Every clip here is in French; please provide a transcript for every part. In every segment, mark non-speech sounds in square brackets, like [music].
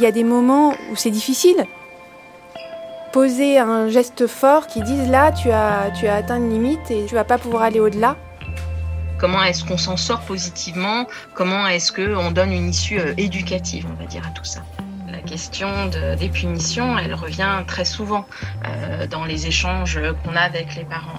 Il y a des moments où c'est difficile. Poser un geste fort qui dise là, tu as, tu as atteint une limite et tu vas pas pouvoir aller au-delà. Comment est-ce qu'on s'en sort positivement? Comment est-ce qu'on donne une issue euh, éducative, on va dire, à tout ça? La question de- des punitions, elle revient très souvent euh, dans les échanges qu'on a avec les parents.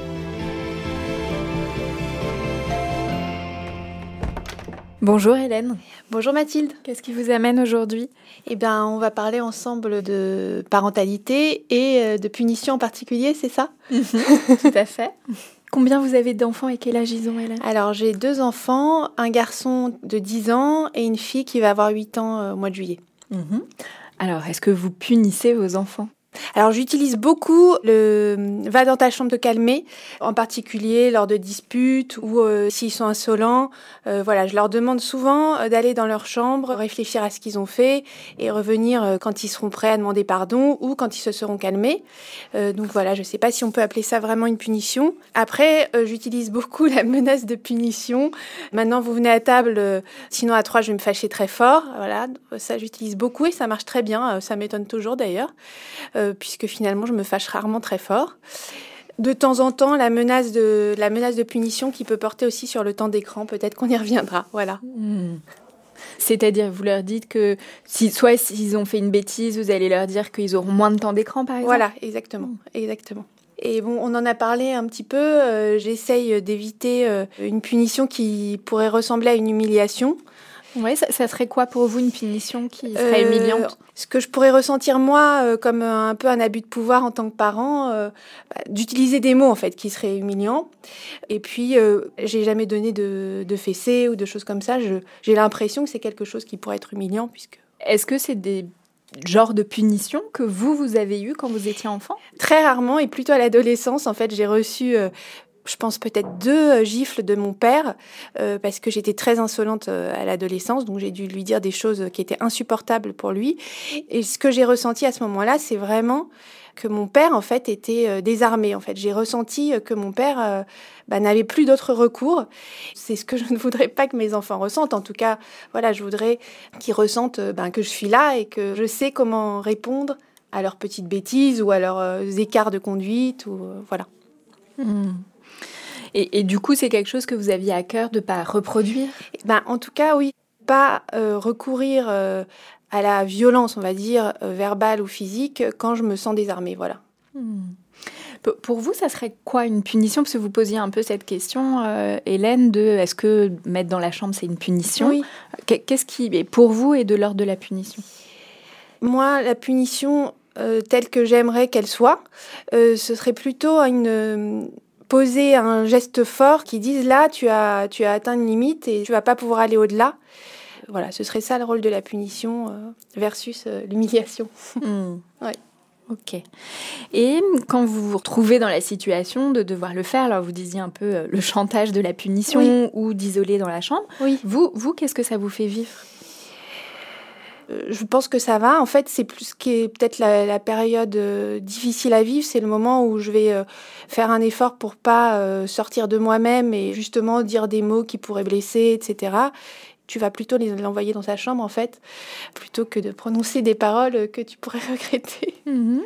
Bonjour Hélène, Bonjour Mathilde. qu'est-ce qui vous amène aujourd'hui? Eh bien, on va parler ensemble de parentalité et euh, de punition en particulier, c'est ça? Tout à fait. [laughs] Combien vous avez d'enfants et quel âge ils ont Hélène? Alors, j'ai deux enfants, un garçon de 10 ans et une fille qui va avoir 8 ans euh, au mois de juillet. Alors, est-ce que vous punissez vos enfants? Alors j'utilise beaucoup le euh, va dans ta chambre te calmer, en particulier lors de disputes ou euh, s'ils sont insolents. Euh, voilà, je leur demande souvent d'aller dans leur chambre, réfléchir à ce qu'ils ont fait et revenir quand ils seront prêts à demander pardon ou quand ils se seront calmés. Donc voilà, je sais pas si on peut appeler ça vraiment une punition. Après, j'utilise beaucoup [laughs] la menace de punition. Maintenant, vous venez à table, sinon à trois, je vais me fâcher très fort. Voilà, ça j'utilise beaucoup et ça marche très bien. Ça m'étonne toujours d'ailleurs euh, puisque finalement je me fâche rarement très fort. De temps en temps, la menace de, la menace de punition qui peut porter aussi sur le temps d'écran, peut-être qu'on y reviendra. Voilà. C'est-à-dire, vous leur dites que si, soit s'ils ont fait une bêtise, vous allez leur dire qu'ils auront moins de temps d'écran, par exemple Voilà, exactement. exactement. Et bon, on en a parlé un petit peu. euh, J'essaye d'éviter euh, une punition qui pourrait ressembler à une humiliation. Ouais, ça, ça serait quoi pour vous une punition qui serait Euh, humiliante Ce que je pourrais ressentir moi euh, comme un peu un abus de pouvoir en tant que parent, euh, bah, d'utiliser des mots en fait qui seraient humiliants. Et puis, euh, j'ai jamais donné de, de fessées ou de choses comme ça. J'ai l'impression que c'est quelque chose qui pourrait être humiliant puisque Est-ce que c'est des genres de punitions que vous, vous avez eu quand vous étiez enfant? Très rarement et plutôt à l'adolescence en fait j'ai reçu euh, je pense peut-être deux euh, gifles de mon père euh, parce que j'étais très insolente euh, à l'adolescence, donc j'ai dû lui dire des choses qui étaient insupportables pour lui. Et ce que j'ai ressenti à ce moment-là, c'est vraiment que mon père en fait était désarmé. En fait, j'ai ressenti que mon père bah, n'avait plus d'autre recours. C'est ce que je [laughs] ne voudrais pas que mes enfants ressentent. En tout cas, voilà, je voudrais qu'ils ressentent ben, que je suis là et que je sais comment répondre à leurs petites bêtises ou à leurs écarts de conduite ou voilà. Et, et du coup, c'est quelque chose que vous aviez à cœur de pas reproduire? Ben, en tout cas, oui, pas euh, recourir euh, à la violence, on va dire, euh, verbale ou physique, quand je me sens désarmée. Voilà. P- Pour vous, ça serait quoi une punition? Parce que vous posiez un peu cette question, euh, Hélène, de est-ce que mettre dans la chambre, c'est une punition Oui. Qu'est- Qu'est-ce qui, est pour vous, est de l'ordre de la punition? Moi, la punition euh, telle que j'aimerais qu'elle soit, euh, ce serait plutôt une poser un geste fort qui dise là, tu as, tu as atteint une limite et tu vas pas pouvoir aller au-delà. Voilà, ce serait ça le rôle de la punition euh, versus euh, l'humiliation. Hmm. [laughs] Ouais. Ok. Et quand vous vous retrouvez dans la situation de devoir le faire, alors vous disiez un peu euh, le chantage de la punition ou d'isoler dans la chambre. Oui. Vous, vous qu'est-ce que ça vous fait vivre? Je pense que ça va. En fait, c'est plus ce qui est peut-être la, période euh, difficile à vivre. C'est le moment où je vais faire un effort pour pas sortir de moi-même et justement dire des mots qui pourraient blesser, etc tu vas plutôt l'envoyer dans sa chambre en fait, plutôt que de prononcer des paroles que tu pourrais [laughs] regretter. Mhm.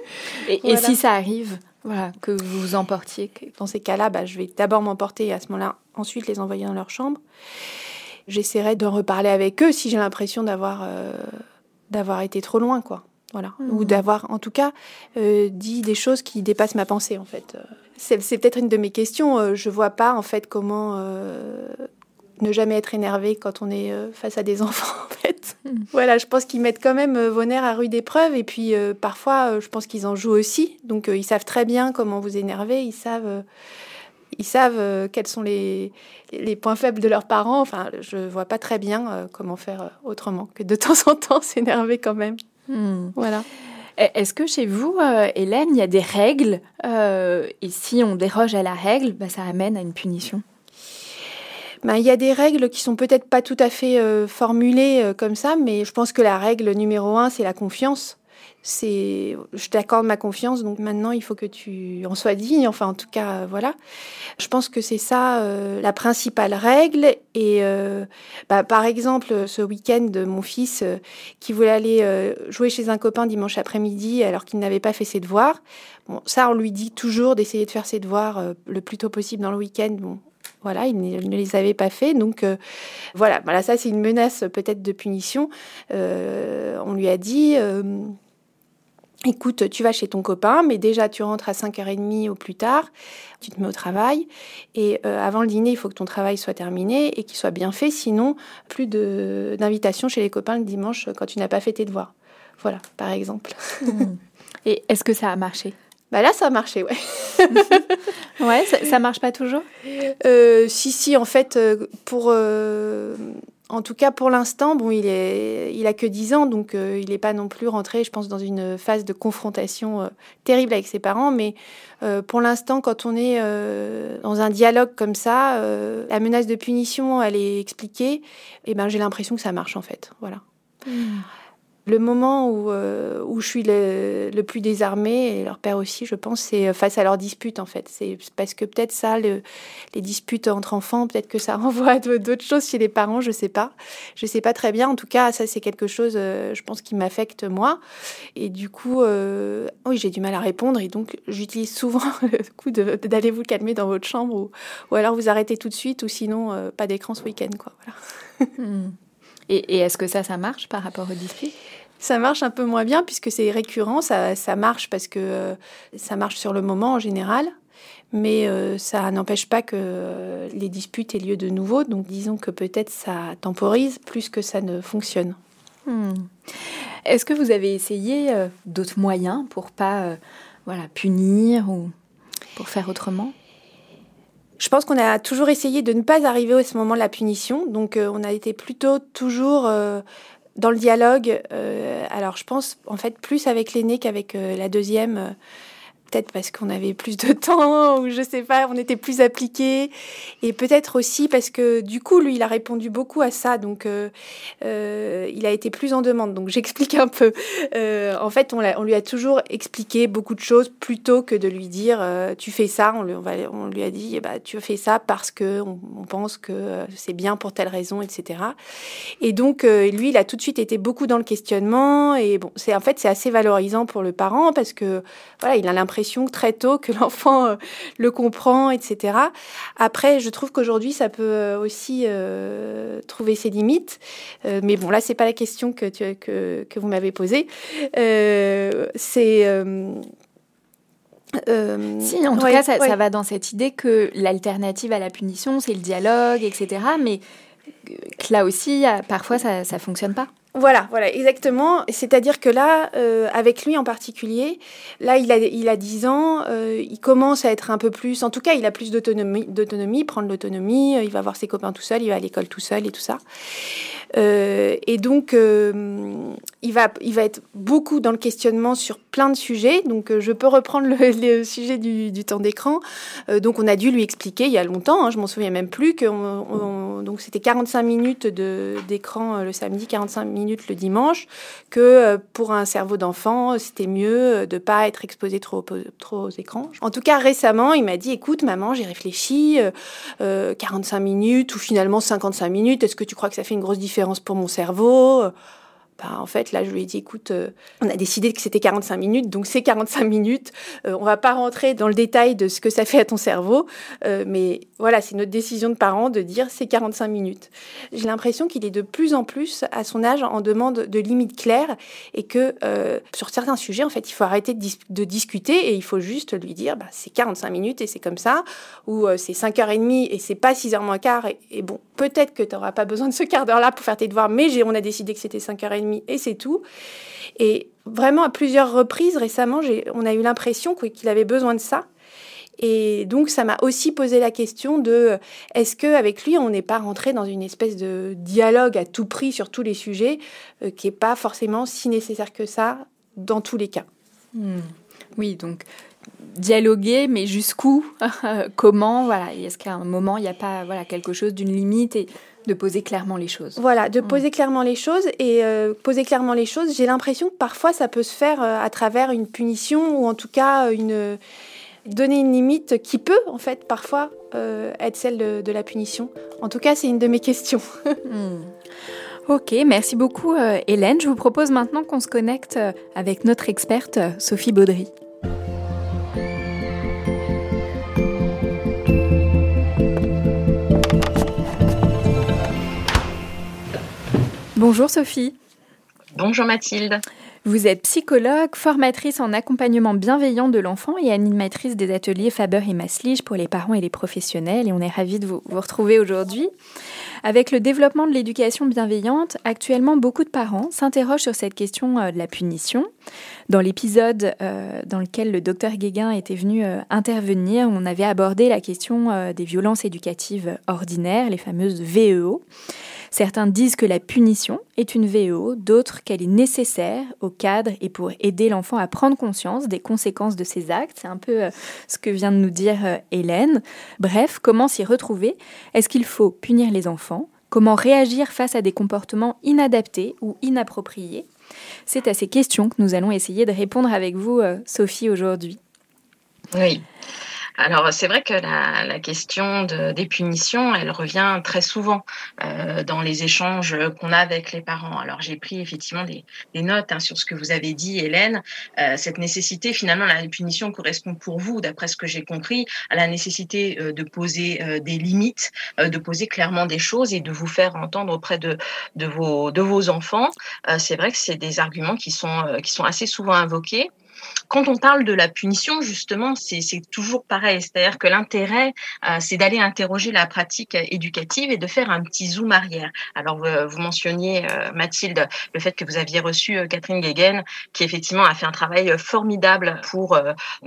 Et, si ça arrive, voilà, que vous vous emportiez Dans ces cas-là, bah, je vais d'abord m'emporter et à ce moment-là, ensuite les envoyer dans leur chambre. J'essaierai d'en reparler avec eux si j'ai l'impression d'avoir euh, d'avoir été trop loin, quoi. Voilà. Ou mhm. d'avoir, en tout cas, euh, dit des choses qui dépassent ma pensée, en fait. C'est, peut-être une de mes questions. Euh, je vois pas, en fait, comment ne jamais être énervé quand on est euh, face à des [laughs] enfants, en fait. Hmm. Voilà, je pense qu'ils mettent quand même euh, vos nerfs à rude épreuve. Et puis, euh, parfois, je pense qu'ils en jouent aussi. Donc, ils savent très bien comment vous énerver. Ils savent, ils savent quels sont les, les points faibles de leurs parents. Enfin, je vois pas très bien comment faire autrement que de [laughs] temps en temps s'énerver quand même. Hmm. Voilà. Est-ce que chez vous, Hélène, il y a des règles Et si on déroge à la règle, bah, ça amène à une punition? Ben, il y a des règles qui sont peut-être pas tout à fait euh, formulées euh, comme ça, mais je pense que la règle numéro un, c'est la confiance. C'est, je t'accorde ma confiance, donc maintenant il faut que tu en sois digne. Enfin, en tout cas, euh, voilà. Je pense que c'est ça la principale règle. Et bah, par exemple, ce week-end, mon fils qui voulait aller jouer chez un copain dimanche après-midi alors qu'il n'avait pas fait ses devoirs. Bon, ça, on lui dit toujours d'essayer de faire ses devoirs le plus tôt possible dans le week-end. Bon, voilà, il ne, les avait pas fait. Donc euh, voilà, voilà, ça c'est une menace peut-être de punition. Euh, on lui a dit euh, écoute, tu vas chez ton copain, mais déjà tu rentres à 5h30 au plus tard, tu te mets au travail, et avant le dîner, il faut que ton travail soit terminé et qu'il soit bien fait, sinon plus d'invitations chez les copains le dimanche quand tu n'as pas fait tes devoirs. Voilà, par exemple. [laughs] Et est-ce que ça a marché? Bah là, ça a marché, ouais. [laughs] ouais, ça, marche pas toujours? Euh, Si, si, en fait, euh, pour. Euh, en tout cas, pour l'instant, il, est, il a que 10 ans, donc il n'est pas non plus rentré, je pense, dans une phase de confrontation terrible avec ses parents. Mais pour l'instant, quand on est dans un dialogue comme ça, la menace de punition, elle est expliquée, et ben j'ai l'impression que ça marche, en fait. Voilà. Hmm le moment où, euh, je suis le, plus désarmée, et leur père aussi, je pense, c'est face à leurs disputes, en fait. C'est parce que peut-être ça, le, les disputes entre enfants, peut-être que ça [laughs] renvoie d'autres choses chez les parents, je sais pas. Je sais pas très bien. En tout cas, ça, c'est quelque chose, euh, je pense, qui m'affecte moi. Et du coup, euh, oui, j'ai du mal à répondre. Et donc, j'utilise souvent [laughs] le coup d'aller vous calmer dans votre chambre ou, ou alors vous arrêtez tout de suite ou sinon, pas d'écran ce week-end, quoi. Voilà. [laughs] Hmm. Et, est-ce que ça, ça marche par rapport aux disputes ça marche un peu moins bien puisque c'est récurrent, ça, ça, marche parce que euh, ça marche sur le moment en général, mais euh, ça n'empêche pas que euh, les disputes aient lieu de nouveau. Donc disons que peut-être ça temporise plus que ça ne fonctionne. Hmm. Est-ce que vous avez essayé d'autres moyens pour pas voilà, punir ou pour faire autrement? Je pense qu'on a toujours essayé de ne pas arriver à ce moment de la punition. Donc, on a été plutôt toujours dans le dialogue, euh, alors je pense en fait plus avec l'aîné qu'avec euh, la deuxième. Peut-être parce qu'on avait plus de [laughs] temps ou je sais pas, on était plus appliqués. Et peut-être aussi parce que du coup lui il a répondu beaucoup à ça. Donc euh, euh, il a été plus en demande. Donc j'explique un peu. Euh, en fait on, lui a toujours expliqué beaucoup de choses plutôt que de lui dire tu fais ça, on lui, a dit bah tu fais ça parce que on, pense que c'est bien pour telle raison etc. Et donc lui il a tout de suite été beaucoup dans le questionnement. Et bon c'est en fait c'est assez valorisant pour le parent parce que voilà il a l'impression très tôt que [laughs] l'enfant euh, le comprend, etc. Après, je trouve qu'aujourd'hui, ça peut euh, aussi euh, trouver ses limites. mais bon, là, c'est pas la question que, tu, que, que vous m'avez posée. c'est si, en tout cas, ça, ça, va dans cette idée que l'alternative à la punition, c'est le dialogue, etc. Mais que là aussi, parfois, ça ne fonctionne pas. Voilà, voilà, exactement. C'est-à-dire que là, euh, avec lui en particulier, là, il a, il a 10 ans, euh, il commence à être un peu plus, en tout cas, il a plus d'autonomie, d'autonomie, prendre l'autonomie, euh, il va voir ses copains tout seul, il va à l'école tout seul et tout ça. Et donc, il, va, il va être beaucoup dans le questionnement sur plein de sujets. Donc, je peux reprendre le, sujet du, temps d'écran. Donc, on a dû lui expliquer il y a longtemps, hein, je m'en souviens même plus, que c'était 45 minutes d'écran le samedi, 45 minutes le dimanche, que pour un cerveau d'enfant, c'était mieux de pas être exposé trop, trop aux écrans. En tout cas, récemment, il m'a dit, écoute, maman, j'ai réfléchi, 45 minutes ou finalement 55 minutes, est-ce que tu crois que ça fait une grosse différence pour mon cerveau? Bah, en fait, là, je lui ai dit, écoute, euh, on a décidé que c'était 45 minutes, donc c'est 45 minutes. Euh, on va pas rentrer dans le détail de ce que ça fait à ton cerveau, euh, mais voilà, c'est notre décision de parents de dire c'est 45 minutes. J'ai l'impression qu'il est de plus en plus, à son âge, en demande de limites claires et que euh, sur certains sujets, en fait, il faut arrêter de, dis de discuter et il faut juste lui dire, bah, c'est 45 minutes et c'est comme ça, ou c'est 5h30 et c'est pas 6h moins quart. Et, et bon, peut-être que tu n'auras pas besoin de ce quart d'heure-là pour faire tes devoirs, mais on a décidé que c'était 5h30 et c'est tout. Et vraiment, à plusieurs reprises récemment, on a eu l'impression qu'il avait besoin de ça. Et donc, ça m'a aussi posé la question de est-ce qu'avec lui, on n'est pas rentré dans une espèce de dialogue à tout prix sur tous les sujets, euh, qui n'est pas forcément si nécessaire que ça dans tous les cas? Mmh. Oui, donc dialoguer, mais jusqu'où? [laughs] Comment? Voilà, est-ce qu'à un moment, il n'y a pas voilà, quelque chose d'une limite? Et de poser clairement les choses. Voilà, de mmh. poser clairement les choses. Et euh, poser clairement les choses, j'ai l'impression que parfois ça peut se faire euh, à travers une punition ou en tout cas une donner une limite qui peut en fait parfois euh, être celle de, de, la punition. En tout cas, c'est une de mes questions. [laughs] mmh. Ok, merci beaucoup euh, Hélène. Je vous propose maintenant qu'on se connecte euh, avec notre experte Sophie Baudry. Bonjour Sophie. Bonjour Mathilde. Vous êtes psychologue, formatrice en accompagnement bienveillant de l'enfant et animatrice des ateliers Faber et Maslige pour les parents et les professionnels. Et on est ravis de vous, vous retrouver aujourd'hui. Avec le développement de l'éducation bienveillante, actuellement beaucoup de parents s'interrogent sur cette question euh, de la punition. Dans l'épisode euh, dans lequel le docteur Guéguin était venu euh, intervenir, on avait abordé la question euh, des violences éducatives ordinaires, les fameuses VEO. Certains disent que la punition est une VEO, d'autres qu'elle est nécessaire au cadre et pour aider l'enfant à prendre conscience des conséquences de ses actes. C'est un peu euh, ce que vient de nous dire euh, Hélène. Bref, comment s'y retrouver? Est-ce qu'il faut punir les enfants? Comment réagir face à des comportements inadaptés ou inappropriés? C'est à ces questions que nous allons essayer de répondre avec vous, euh, Sophie, aujourd'hui. Oui. Alors c'est vrai que la, question de, des punitions, elle revient très souvent euh, dans les échanges qu'on a avec les parents. Alors j'ai pris effectivement des, notes hein, sur ce que vous avez dit, Hélène. Euh, cette nécessité, finalement, la punition correspond pour vous, d'après ce que j'ai compris, à la nécessité euh, de poser euh, des limites, euh, de poser clairement des choses et de vous faire entendre auprès de, vos, enfants. C'est vrai que c'est des arguments qui sont, qui sont assez souvent invoqués quand on parle de la punition, justement, c'est toujours pareil. C'est-à-dire que l'intérêt, euh, c'est d'aller interroger la pratique éducative et de faire un petit zoom arrière. Alors, vous, mentionniez, euh, Mathilde, le fait que vous aviez reçu euh, Catherine Guéguen, qui effectivement a fait un travail formidable pour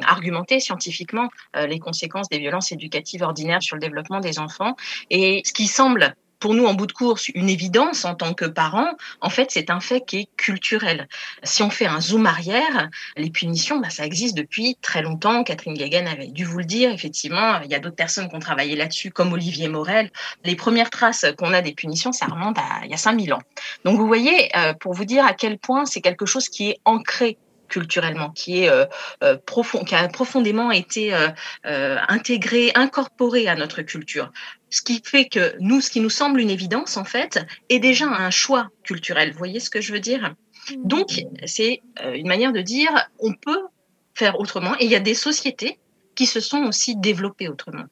argumenter scientifiquement les conséquences des violences éducatives ordinaires sur le développement des enfants. Et ce qui semble pour nous en bout de course une évidence en tant que parents, en fait, c'est un fait qui est culturel. Si on fait un zoom arrière, les punitions, bah, ça existe depuis très longtemps. Catherine Guéguen avait dû vous le dire. Effectivement, il y a d'autres personnes qui ont travaillé là-dessus, comme Olivier Morel. Les premières traces qu'on a des punitions, ça remonte à il y a 5000 ans. Donc, vous voyez, euh, pour vous dire à quel point c'est quelque chose qui est ancré culturellement, qui est euh, euh, profond, qui a profondément été intégré, incorporé à notre culture. Ce qui fait que nous, ce qui nous semble une évidence en fait, est déjà un choix culturel. Vous voyez ce que je veux dire? Donc, c'est euh, une manière de dire on peut faire autrement. Et il y a des sociétés qui se sont aussi développées autrement.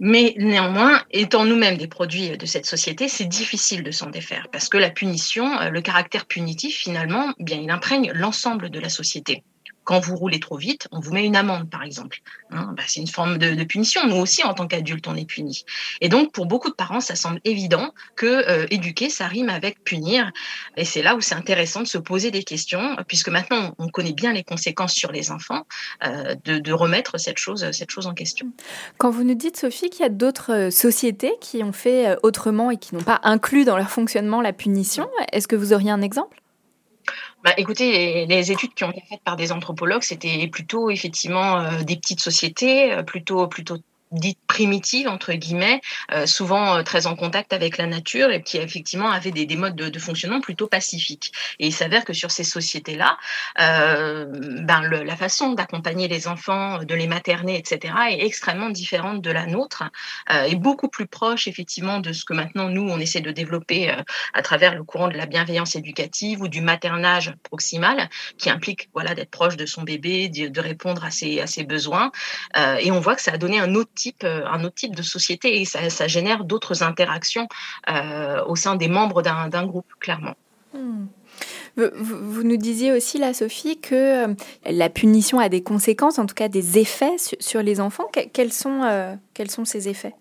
Mais néanmoins, étant nous-mêmes des produits de cette société, c'est difficile de s'en défaire parce que la punition, le caractère punitif, finalement, bien, il imprègne l'ensemble de la société. Quand vous roulez trop vite, on vous met une amende, par exemple. Hein, bah, c'est une forme de, punition. Nous aussi, en tant qu'adultes, on est punis. Et donc, pour beaucoup de parents, ça semble évident que euh, éduquer, ça rime avec punir. Et c'est là où c'est intéressant de se poser des questions, puisque maintenant, on connaît bien les conséquences sur les enfants, euh, de, remettre cette chose, cette chose en question. Quand vous nous dites, Sophie, qu'il y a d'autres euh, sociétés qui ont fait autrement et qui n'ont pas inclus dans leur fonctionnement la punition, est-ce que vous auriez un exemple? Bah, écoutez, les, études qui ont été faites par des anthropologues, c'était plutôt effectivement euh, des petites sociétés, euh, plutôt plutôt dites primitives, entre guillemets, euh, souvent euh, très en contact avec la nature et qui effectivement avaient des, des modes de, fonctionnement plutôt pacifiques. Et il s'avère que sur ces sociétés-là, euh, ben la façon d'accompagner les enfants, de les materner, etc., est extrêmement différente de la nôtre et beaucoup plus proche effectivement de ce que maintenant nous, on essaie de développer à travers le courant de la bienveillance éducative ou du maternage proximal, qui implique voilà d'être proche de son bébé, de, de répondre à ses, à ses besoins. et on voit que ça a donné un autre euh, un autre type de société et ça, génère d'autres interactions euh, au sein des membres d'un groupe, clairement. Hmm. Vous, nous disiez aussi, là, Sophie, que euh, la punition a des conséquences, en tout cas des effets sur, les enfants. quels, sont, quels sont ces effets?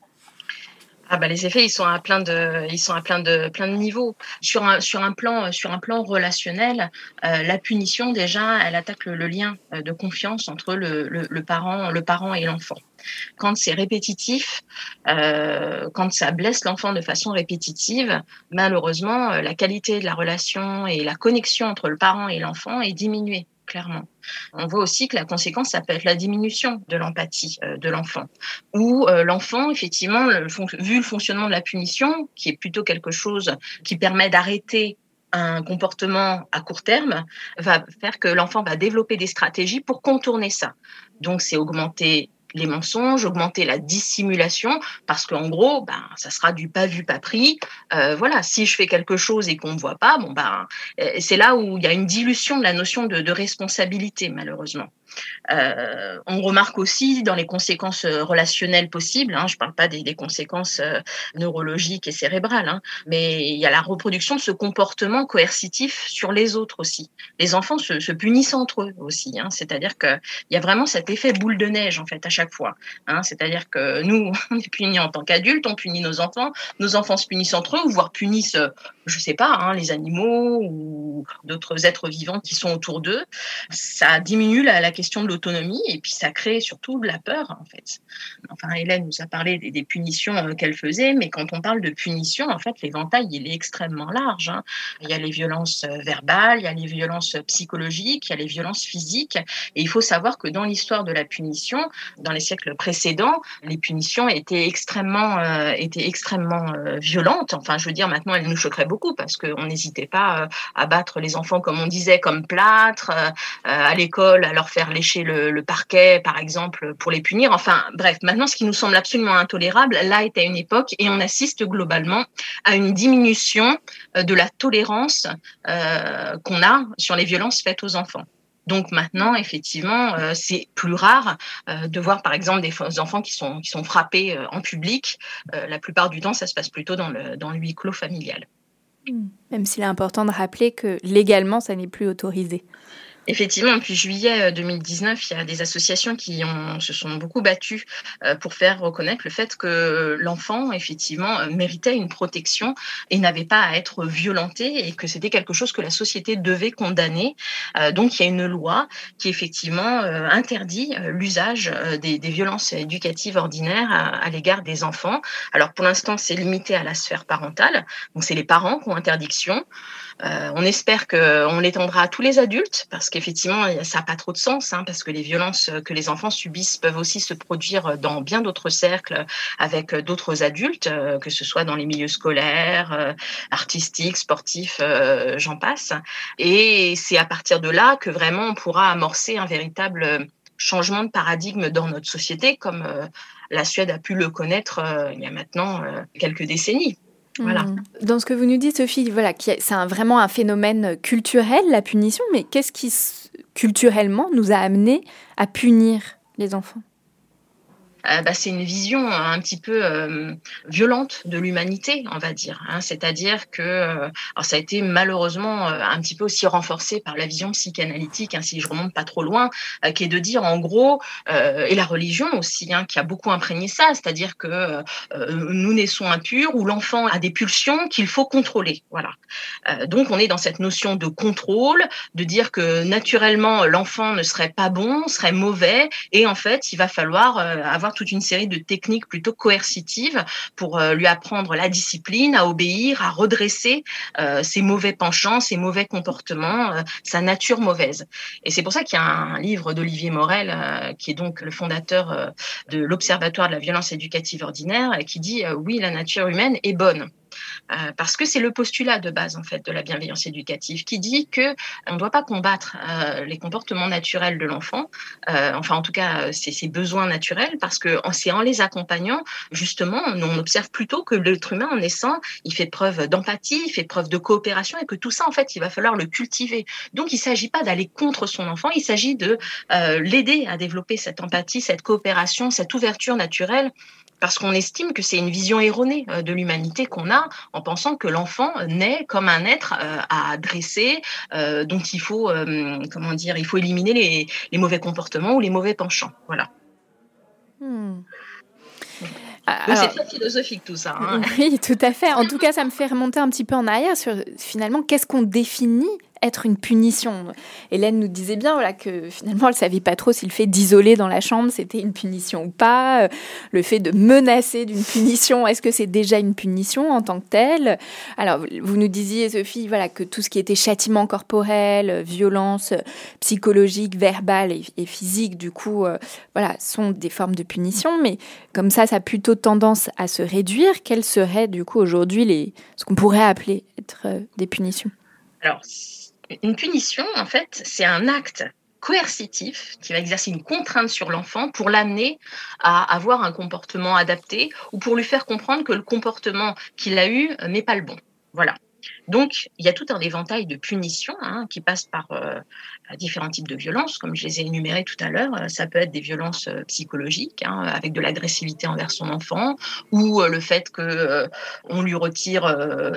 Ah bah les effets ils sont à plein de ils sont à plein de plein de niveaux. Sur un sur un plan sur un plan relationnel la punition déjà elle attaque le, lien de confiance entre le, le, parent le parent et l'enfant. Quand c'est répétitif, euh, quand ça blesse l'enfant de façon répétitive, malheureusement, euh, la qualité de la relation et la connexion entre le parent et l'enfant est diminuée clairement. On voit aussi que la conséquence, ça peut être la diminution de l'empathie euh, de l'enfant, ou l'enfant, effectivement, vu le fonctionnement de la punition, qui est plutôt quelque chose qui permet d'arrêter un comportement à court terme, va faire que l'enfant va développer des stratégies pour contourner ça. Donc, c'est augmenter les mensonges, augmenter la dissimulation, parce qu'en gros, ben, ça sera du pas vu, pas pris. Euh, voilà, si je fais quelque chose et qu'on ne voit pas, bon ben, euh, c'est là où il y a une dilution de la notion de, de responsabilité, malheureusement. Euh, on remarque aussi dans les conséquences euh, relationnelles possibles, hein, je ne parle pas des, conséquences euh, neurologiques et cérébrales, hein, mais il y a la reproduction de ce comportement coercitif sur les autres aussi. Les enfants se, punissent entre eux aussi, hein, c'est-à-dire qu'il y a vraiment cet effet boule de neige en fait à chaque fois. C'est-à-dire que nous, [laughs] on est punis en tant qu'adultes, on punit nos enfants, nos enfants se punissent entre eux, voire punissent, je sais pas, hein, les animaux ou d'autres êtres vivants qui sont autour d'eux. Ça diminue la, question de l'autonomie et puis ça crée surtout de la peur en fait. Enfin, Hélène nous a parlé des, punitions euh, qu'elle faisait, mais quand on parle de punition, en fait, l'éventail il est extrêmement large. Hein. Il y a les violences euh, verbales, il y a les violences psychologiques, il y a les violences physiques, et il faut savoir que dans l'histoire de la punition, dans les siècles précédents, les punitions étaient extrêmement, euh, étaient extrêmement violentes. Enfin, je veux dire, maintenant, elles nous choqueraient beaucoup parce qu'on n'hésitait pas à battre les enfants, comme on disait, comme plâtre, à l'école, à leur faire lécher le, parquet, par exemple, pour les punir. Enfin, bref, maintenant, ce qui nous semble absolument intolérable, là, est à une époque et on assiste globalement à une diminution euh, de la tolérance euh, qu'on a sur les violences faites aux enfants. Donc maintenant, effectivement, euh, c'est plus rare de voir, par exemple, des enfants qui sont, qui sont frappés en public. la plupart du temps, ça se passe plutôt dans le, dans le huis clos familial. Même s'il est important de rappeler que légalement, ça n'est plus autorisé. Effectivement, depuis juillet 2019, euh, il y a des associations qui ont, se sont beaucoup battues euh, pour faire reconnaître le fait que l'enfant, effectivement, euh, méritait une protection et n'avait pas à être violenté et que c'était quelque chose que la société devait condamner. Donc, il y a une loi qui, effectivement, interdit l'usage des, des, violences éducatives ordinaires à, l'égard des enfants. Alors, pour l'instant, c'est limité à la sphère parentale. Donc, c'est les parents qui ont interdiction. On espère qu'on l'étendra à tous les adultes parce qu'effectivement, ça n'a pas trop de sens, hein, parce que les violences que les enfants subissent peuvent aussi se produire dans bien d'autres cercles avec d'autres adultes, euh, que ce soit dans les milieux scolaires, euh, artistiques, sportifs, euh, j'en passe. Et c'est à partir de là que vraiment on pourra amorcer un véritable changement de paradigme dans notre société, comme la Suède a pu le connaître il y a maintenant quelques décennies. Mm. Dans ce que vous nous dites, Sophie, voilà, c'est vraiment un phénomène culturel, la punition, mais qu'est-ce qui, culturellement, nous a amené à punir les enfants? Bah, c'est une vision un petit peu violente de l'humanité, on va dire. Hein. C'est-à-dire que alors ça a été malheureusement un petit peu aussi renforcé par la vision psychanalytique, hein, si je remonte pas trop loin, qui est de dire en gros, et la religion aussi, hein, qui a beaucoup imprégné ça, c'est-à-dire que nous naissons impurs, où l'enfant a des pulsions qu'il faut contrôler. Voilà. donc on est dans cette notion de contrôle, de dire que naturellement l'enfant ne serait pas bon, serait mauvais, et en fait il va falloir euh, toute une série de techniques plutôt coercitives pour euh, lui apprendre la discipline, à obéir, à redresser euh, ses mauvais penchants, ses mauvais comportements, sa nature mauvaise. Et c'est pour ça qu'il y a un livre d'Olivier Morel, qui est donc le fondateur de l'Observatoire de la violence éducative ordinaire, qui dit oui, la nature humaine est bonne. Euh, parce que c'est le postulat de base en fait de la bienveillance éducative qui dit que on ne doit pas combattre euh, les comportements naturels de l'enfant, euh, enfin en tout cas ses besoins naturels, parce que c'est en les accompagnant justement, on observe plutôt que l'être humain en naissant, il fait preuve d'empathie, il fait preuve de coopération et que tout ça en fait il va falloir le cultiver. Donc il ne s'agit pas d'aller contre son enfant, il s'agit de l'aider à développer cette empathie, cette coopération, cette ouverture naturelle parce qu'on estime que c'est une vision erronée euh, de l'humanité qu'on a en pensant que l'enfant naît comme un être euh, à dresser, euh, dont il faut, comment dire, il faut éliminer les, mauvais comportements ou les mauvais penchants. Voilà. Hmm. c'est très philosophique tout ça. Hein. Oui, tout à fait. En tout cas, ça me fait remonter un petit peu en arrière sur finalement qu'est-ce qu'on définit être une punition. Hélène nous disait bien voilà, que finalement, elle savait pas trop si le fait d'isoler dans la chambre, c'était une punition ou pas. Le fait de menacer d'une punition, est-ce que c'est déjà une punition en tant que telle? Alors, vous nous disiez, Sophie, voilà, que tout ce qui était châtiment corporel, violence psychologique, verbale et, physique, du coup, euh, voilà, sont des formes de punition. Mais comme ça, ça a plutôt tendance à se réduire. Quelles seraient, du coup, aujourd'hui, ce qu'on pourrait appeler être euh, des punitions? Une punition, en fait, c'est un acte coercitif qui va exercer une contrainte sur l'enfant pour l'amener à avoir un comportement adapté ou pour lui faire comprendre que le comportement qu'il a eu n'est pas le bon. Voilà. Donc, il y a tout un éventail de punitions hein, qui passent par euh, différents types de violences, comme je les ai énumérées tout à l'heure. Euh, ça peut être des violences euh, psychologiques, hein, avec de l'agressivité envers son enfant, ou le fait que on lui retire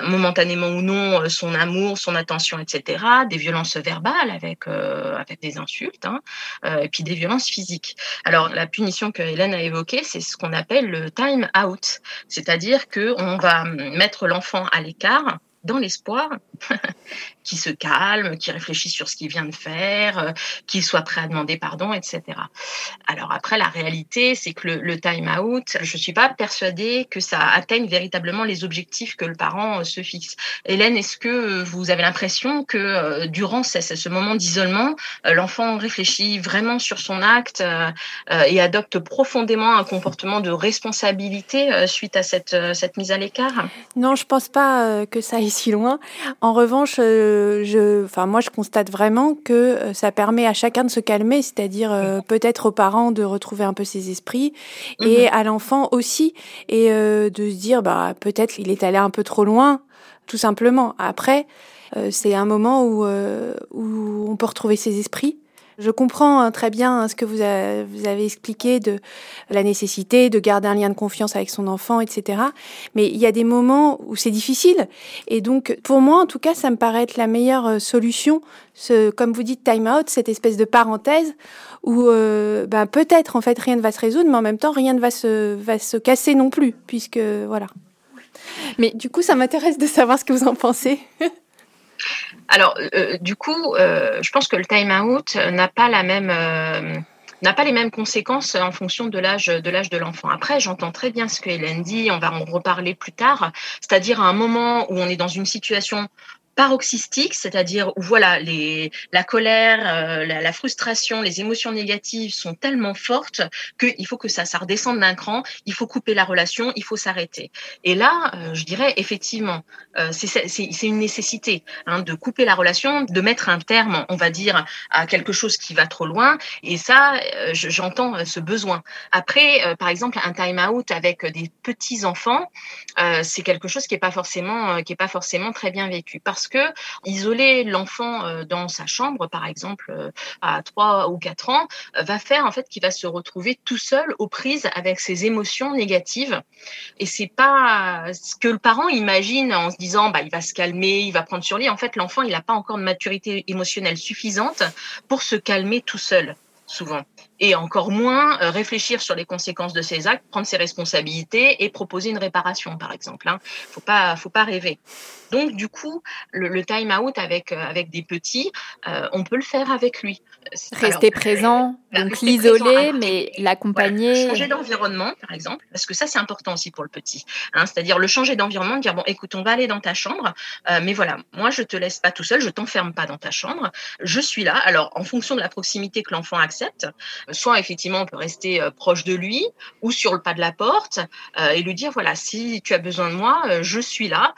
momentanément ou non son amour, son attention, etc. Des violences verbales avec avec des insultes, hein, et puis des violences physiques. Alors, la punition que Hélène a évoquée, c'est ce qu'on appelle le time out, c'est-à-dire que on va mettre l'enfant à l'écart dans l'espoir [laughs] qui se calme, qui réfléchit sur ce qu'il vient de faire, euh, qu'il soit prêt à demander pardon, etc. Alors après, la réalité, c'est que le, time out, je suis pas persuadée que ça atteigne véritablement les objectifs que le parent euh, se fixe. Hélène, est-ce que vous avez l'impression que euh, durant ce, moment d'isolement, l'enfant réfléchit vraiment sur son acte et adopte profondément un comportement de responsabilité suite à cette, mise à l'écart? Non, je pense pas que ça aille si loin. En revanche, je, enfin, moi, je constate vraiment que euh, ça permet à chacun de se calmer, c'est-à-dire euh, peut-être aux parents de retrouver un peu ses esprits et mhm. à l'enfant aussi, et euh, de se dire, bah, peut-être il est allé un peu trop loin, tout simplement. Après, c'est un moment où, où on peut retrouver ses esprits je comprends hein, très bien hein, ce que vous, avez expliqué de la nécessité de garder un lien de confiance avec son enfant, etc. Mais il y a des moments où c'est difficile. Et donc, pour moi, en tout cas, ça me paraît être la meilleure euh, solution, ce, comme vous dites, time out, cette espèce de parenthèse où euh, ben, peut-être en fait rien ne va se résoudre, mais en même temps rien ne va se, va se casser non plus, puisque voilà. Mais du coup, ça m'intéresse de savoir ce que vous en pensez. [laughs] Alors, euh, du coup, euh, je pense que le time out n'a pas la même euh, n'a pas les mêmes conséquences en fonction de l'âge de l'âge de l'enfant. Après, j'entends très bien ce que Hélène dit, on va en reparler plus tard, c'est-à-dire à un moment où on est dans une situation paroxystique, c'est-à-dire où voilà les la colère, euh, la, frustration, les émotions négatives sont tellement fortes qu'il faut que ça ça redescende d'un cran, il faut couper la relation, il faut s'arrêter. Et là, euh, je dirais effectivement, euh, c'est une nécessité hein, de couper la relation, de mettre un terme, on va dire, à quelque chose qui va trop loin. Et ça, j'entends ce besoin. Après, par exemple, un time out avec des petits enfants, c'est quelque chose qui est pas forcément qui est pas forcément très bien vécu parce parce que isoler l'enfant euh, dans sa chambre, par exemple, euh, à 3 ou 4 ans, va faire en fait qu'il va se retrouver tout seul aux prises avec ses émotions négatives. Et c'est pas ce que le parent imagine en se disant bah il va se calmer, il va prendre sur lui. En fait, l'enfant il n'a pas encore de maturité émotionnelle suffisante pour se calmer tout seul souvent et encore moins euh, réfléchir sur les conséquences de ses actes, prendre ses responsabilités et proposer une réparation, par exemple. Hein. Faut pas, faut pas rêver. Donc du coup, le, time out avec euh, avec des petits, euh, on peut le faire avec lui. Rester présent, donc l'isoler, mais l'accompagner. changer d'environnement, par exemple, parce que ça c'est important aussi pour le petit. Hein, C'est-à-dire le changer d'environnement, dire bon, écoute, on va aller dans ta chambre, mais voilà, moi je te laisse pas tout seul, je t'enferme pas dans ta chambre, je suis là. Alors en fonction de la proximité que l'enfant accepte, soit effectivement on peut rester euh, proche de lui ou sur le pas de la porte euh, et lui dire voilà si tu as besoin de moi euh, je suis là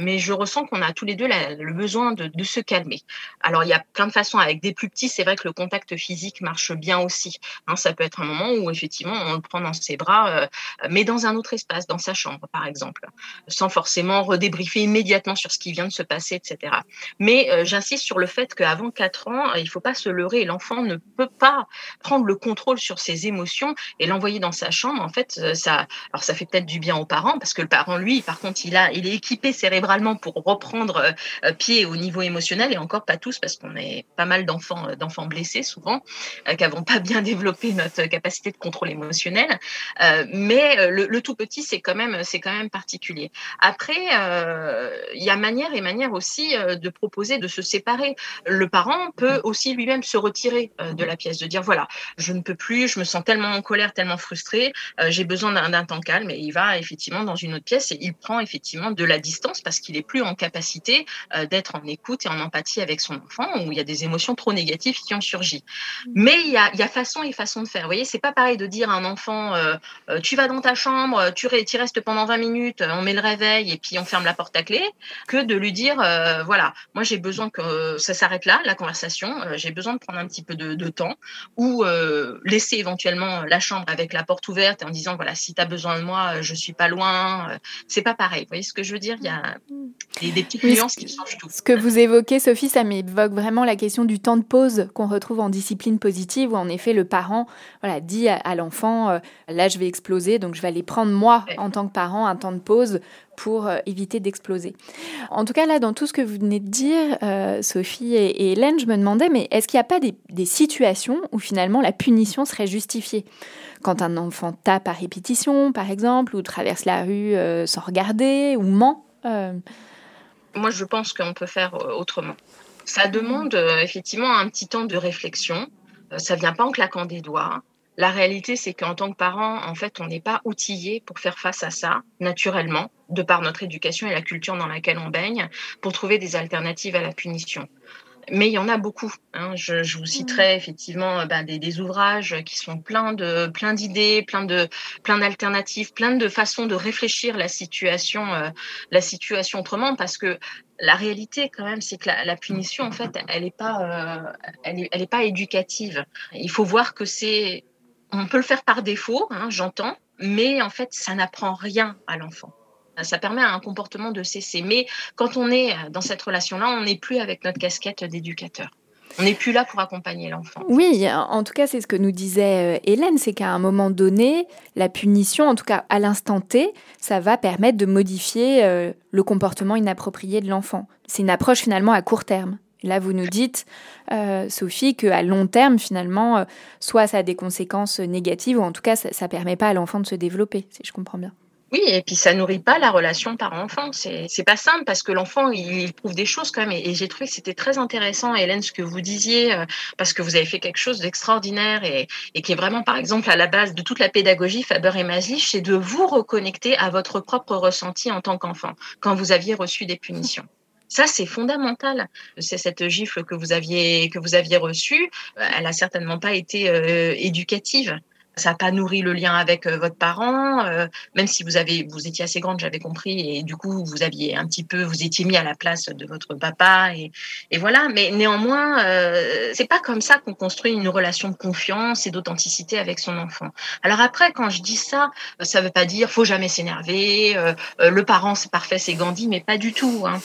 mais je ressens qu'on a tous les deux le besoin de, se calmer. Alors il y a plein de façons. Avec des plus petits c'est vrai que le contact physique marche bien aussi hein, ça peut être un moment où effectivement on le prend dans ses bras mais dans un autre espace dans sa chambre par exemple sans forcément redébriefer immédiatement sur ce qui vient de se passer etc mais j'insiste sur le fait qu'avant 4 ans il faut pas se leurrer. L'enfant ne peut pas prendre le contrôle sur ses émotions et l'envoyer dans sa chambre, en fait, euh, ça, alors ça fait peut-être du bien aux parents parce que le parent, lui, par contre, il a, il est équipé cérébralement pour reprendre euh, euh, pied au niveau émotionnel et encore pas tous parce qu'on est pas mal d'enfants, d'enfants blessés souvent, qui n'avons pas bien [laughs] développé notre capacité de contrôle émotionnel. mais le, tout petit, c'est quand même, c'est quand même particulier. Après, il y a manière et manière aussi de proposer de se séparer. Le parent peut aussi lui-même se retirer de la pièce, de dire voilà, je ne peux plus, je me sens tellement en colère, tellement frustrée, euh, j'ai besoin d'un temps calme. Et il va effectivement dans une autre pièce et il prend effectivement de la distance parce qu'il est plus en capacité euh, d'être en écoute et en empathie avec son enfant où il y a des émotions trop négatives qui ont surgi. Mais il y a, façon et façon de faire. Vous voyez, c'est pas pareil de dire à un enfant, euh, tu vas dans ta chambre, tu, tu restes pendant 20 minutes, on met le réveil et puis on ferme la porte à clé, que de lui dire, voilà, moi j'ai besoin que ça s'arrête là, la conversation, j'ai besoin de prendre un petit peu de, de temps ou laisser éventuellement la chambre avec la porte ouverte et en disant voilà si tu as besoin de moi je suis pas loin c'est pas pareil. Vous voyez ce que je veux dire? Il y a des, petites nuances qui changent tout. ce que vous évoquez Sophie ça m'évoque vraiment la question du temps de pause qu'on retrouve en discipline positive où en effet le parent voilà dit à, l'enfant là je vais exploser donc je vais aller prendre moi en tant que parent un temps de pause pour euh, éviter d'exploser. En tout cas, là, dans tout ce que vous venez de dire, euh, Sophie et, Hélène, je me demandais, mais est-ce qu'il n'y a pas des, situations où finalement la punition serait justifiée? Quand un enfant tape à répétition, par exemple, ou traverse la rue euh, sans regarder, ou ment Moi, je pense qu'on peut faire autrement. Ça demande effectivement un petit temps de réflexion. Ça vient pas en claquant des doigts. La réalité, c'est qu'en tant que parent, en fait, on n'est pas outillé pour faire face à ça naturellement, de par notre éducation et la culture dans laquelle on baigne, pour trouver des alternatives à la punition. Mais il y en a beaucoup. Hein. Je, je, vous citerai effectivement ben, des, des, ouvrages qui sont pleins de plein d'idées, plein de plein d'alternatives, plein de façons de réfléchir la situation, euh, la situation autrement, parce que la réalité quand même, c'est que la, la, punition en fait, elle n'est pas, euh, elle est, elle est pas éducative. Il faut voir que c'est on peut le faire par défaut, hein, j'entends, mais en fait, ça n'apprend rien à l'enfant. Ça permet à un comportement de cesser. Mais quand on est dans cette relation-là, on n'est plus avec notre casquette d'éducateur. On n'est plus là pour accompagner l'enfant. Oui, en tout cas, c'est ce que nous disait euh, Hélène, c'est qu'à un moment donné, la punition, en tout cas à l'instant T, ça va permettre de modifier euh, le comportement inapproprié de l'enfant. C'est une approche finalement à court terme. Là, vous nous dites, euh, Sophie, qu'à long terme, finalement, euh, soit ça a des conséquences négatives, ou en tout cas, ça ne permet pas à l'enfant de se développer, si je comprends bien. Oui, et puis ça nourrit pas la relation parent-enfant. C'est, c'est pas simple parce que l'enfant, il, prouve des choses quand même. Et, j'ai trouvé que c'était très intéressant, Hélène, ce que vous disiez, euh, parce que vous avez fait quelque chose d'extraordinaire et, et, qui est vraiment, par exemple, à la base de toute la pédagogie Faber et Maslich, c'est de vous reconnecter à votre propre ressenti en tant qu'enfant quand vous aviez reçu des punitions. Ça, c'est fondamental. C'est cette gifle que vous aviez que vous aviez reçue. Euh, elle a certainement pas été euh, éducative. Ça n'a pas nourri le lien avec euh, votre parent, euh, même si vous avez, vous étiez assez grande, j'avais compris, et du coup vous aviez un petit peu, vous étiez mis à la place de votre papa, et, et voilà. Mais néanmoins, euh, c'est pas comme ça qu'on construit une relation de confiance et d'authenticité avec son enfant. Alors après, quand je dis ça, ça veut pas dire faut jamais s'énerver, euh, le parent c'est parfait, c'est Gandhi, mais pas du tout. Hein.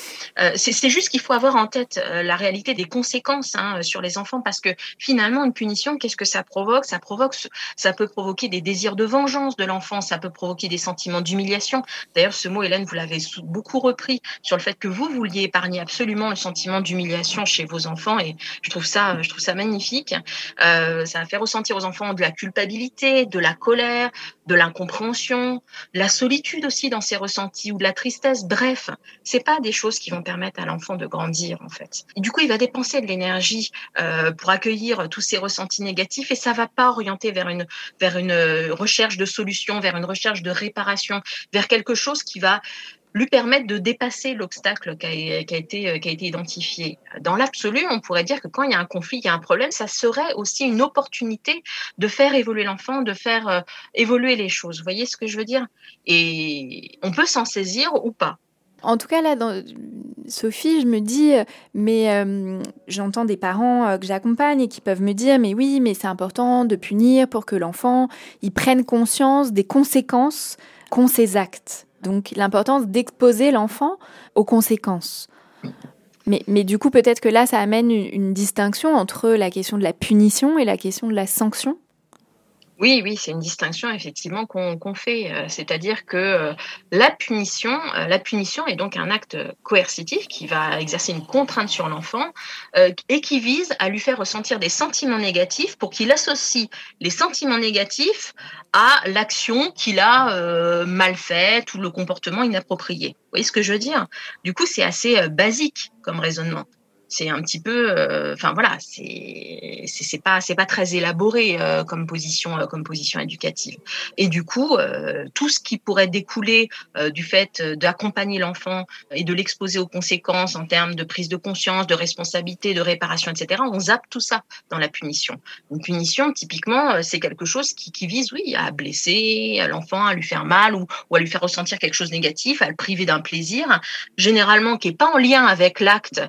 c'est juste qu'il faut avoir en tête la réalité des conséquences hein, sur les enfants, parce que finalement une punition, qu'est-ce que ça provoque? Ça provoque, ça peut provoquer des désirs de vengeance de l'enfant, ça peut provoquer des sentiments d'humiliation. D'ailleurs, ce mot, Hélène, vous l'avez beaucoup repris sur le fait que vous vouliez épargner absolument le sentiment d'humiliation chez vos enfants, et je trouve ça, je trouve ça magnifique. Euh, ça fait ressentir aux enfants de la culpabilité, de la colère, de l'incompréhension, la solitude aussi dans ses ressentis ou de la tristesse. Bref, c'est pas des choses qui vont permettre à l'enfant de grandir en fait. Et du coup, il va dépenser de l'énergie euh, pour accueillir tous ces ressentis négatifs et ça va pas orienter vers une vers une euh, recherche de solution, vers une recherche de réparation, vers quelque chose qui va lui permettre de dépasser l'obstacle qui a, été, euh, qui a été identifié. Dans l'absolu, on pourrait dire que quand il y a un conflit, il y a un problème, ça serait aussi une opportunité de faire évoluer l'enfant, de faire euh, évoluer les choses. Vous voyez ce que je veux dire? Et on peut s'en saisir ou pas. En tout cas, là, dans... Sophie, je me dis, mais euh, j'entends des parents euh, que j'accompagne et qui peuvent me dire, mais oui, mais c'est important de punir pour que l'enfant il prenne conscience des conséquences qu'ont ses actes. Donc, l'importance d'exposer l'enfant aux conséquences. Mais, mais, du coup, peut-être que là, ça amène une distinction entre la question de la punition et la question de la sanction. Oui, oui, c'est une distinction effectivement qu'on fait. Euh, c'est-à-dire que euh, la punition, euh, la punition est donc un acte coercitif qui va exercer une contrainte sur l'enfant et qui vise à lui faire ressentir des sentiments négatifs pour qu'il associe les sentiments négatifs à l'action qu'il a mal faite ou le comportement inapproprié. Vous voyez ce que je veux dire? Du coup, c'est assez basique comme raisonnement c'est un petit peu euh, enfin voilà c'est c'est pas c'est pas très élaboré euh, comme position euh, comme position éducative. Et du coup tout ce qui pourrait découler du fait d'accompagner l'enfant et de l'exposer aux conséquences en termes de prise de conscience de responsabilité de réparation etc on zappe tout ça dans la punition. Une punition typiquement c'est quelque chose qui, qui vise oui à blesser l'enfant à lui faire mal ou, ou à lui faire ressentir quelque chose de négatif à le priver d'un plaisir généralement qui est pas en lien avec l'acte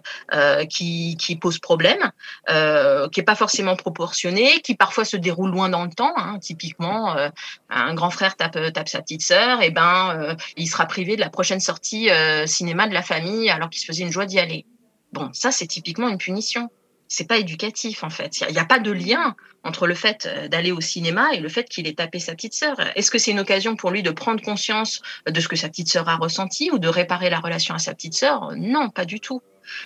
qui, pose problème, euh, qui est pas forcément proportionné, qui parfois se déroule loin dans le temps. Hein, typiquement, euh, un grand frère tape, tape sa petite sœur, et ben euh, il sera privé de la prochaine sortie euh, cinéma de la famille alors qu'il se faisait une joie d'y aller. Bon, ça c'est typiquement une punition. C'est pas éducatif en fait. Il n'y a, a, pas de lien entre le fait euh, d'aller au cinéma et le fait qu'il ait tapé sa petite sœur. Est-ce que c'est une occasion pour lui de prendre conscience de ce que sa petite sœur a ressenti ou de réparer la relation à sa petite sœur? Non, pas du tout.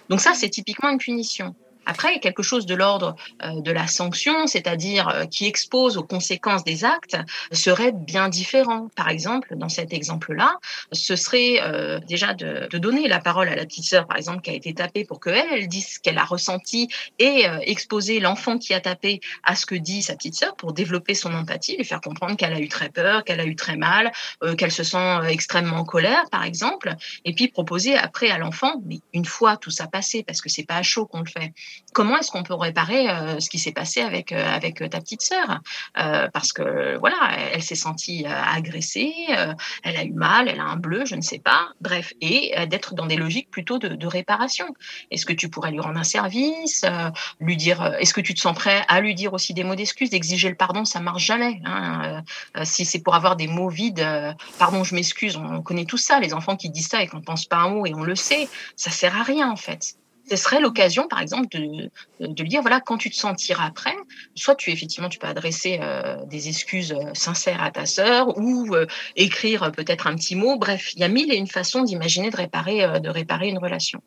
Donc ça, c'est typiquement une punition. Après, quelque chose de l'ordre euh, de la sanction, c'est-à-dire euh, qui expose aux conséquences des actes, serait bien différent. Par exemple, dans cet exemple-là, ce serait euh, déjà de, donner la parole à la petite sœur, par exemple, qui a été tapée, pour qu'elle, elle dise ce qu'elle a ressenti et exposer l'enfant qui a tapé à ce que dit sa petite sœur pour développer son empathie, lui faire comprendre qu'elle a eu très peur, qu'elle a eu très mal, qu'elle se sent extrêmement en colère, par exemple, et puis proposer après à l'enfant, mais une fois tout ça passé, parce que c'est pas à chaud qu'on le fait, comment est-ce qu'on peut réparer euh, ce qui s'est passé avec euh, avec ta petite sœur? Euh, parce que voilà elle, s'est sentie agressée elle a eu mal elle a un bleu je ne sais pas. Bref et d'être dans des logiques plutôt de, réparation. Est-ce que tu pourrais lui rendre un service lui dire est-ce que tu te sens prêt à lui dire aussi des mots d'excuse d'exiger le pardon? Ça marche jamais hein, si c'est pour avoir des mots vides pardon je m'excuse on connaît tout ça les enfants qui disent ça et qu'on pense pas un mot et on le sait. Ça sert à rien en fait ce serait l'occasion, par exemple, de, de lui dire voilà, quand tu te sentiras après, soit tu effectivement tu peux adresser euh, des excuses euh, sincères à ta sœur ou euh, écrire peut-être un petit mot. Bref, il y a mille et une façons d'imaginer de réparer, de réparer une relation.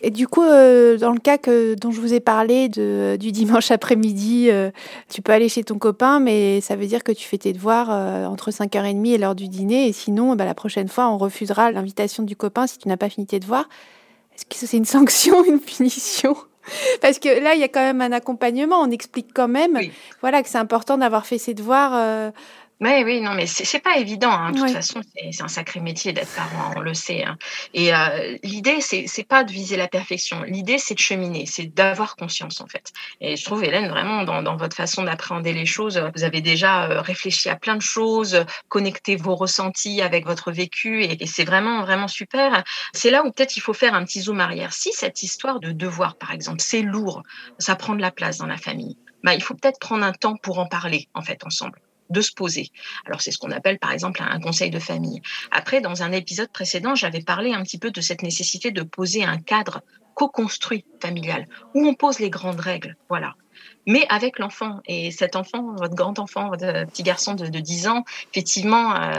Et du coup, dans le cas que, dont je vous ai parlé du dimanche après-midi, tu peux aller chez ton copain, mais ça veut dire que tu fais tes devoirs entre 5h30 et l'heure du dîner. Et sinon, bah, la prochaine fois, on refusera l'invitation du copain si tu n'as pas fini tes devoirs. Est-ce que c'est une sanction, [laughs] une punition? Parce que là, il y a quand même un accompagnement. On explique quand même, voilà, que c'est important d'avoir fait ses devoirs. Euh, Oui, oui, non, mais c'est pas évident. Hein. De toute façon, c'est un sacré métier d'être parent, on le sait. Hein. Et euh, l'idée, c'est pas de viser la perfection. L'idée, c'est de cheminer, c'est d'avoir conscience, en fait. Et je trouve, Hélène, vraiment, dans, dans votre façon d'appréhender les choses, vous avez déjà euh, réfléchi à plein de choses, connecté vos ressentis avec votre vécu, et, et c'est vraiment, vraiment super. C'est là où peut-être il faut faire un petit zoom arrière. Si cette histoire de devoir, par exemple, c'est lourd, ça prend de la place dans la famille, bah, il faut peut-être prendre un temps pour en parler, en fait, ensemble de se poser. Alors c'est ce qu'on appelle par exemple un conseil de famille. Après, dans un épisode précédent, j'avais parlé un petit peu de cette nécessité de poser un cadre co-construit familial où on pose les grandes règles. Voilà mais avec l'enfant. Et cet enfant, votre grand enfant, votre petit garçon de, 10 ans, effectivement, euh,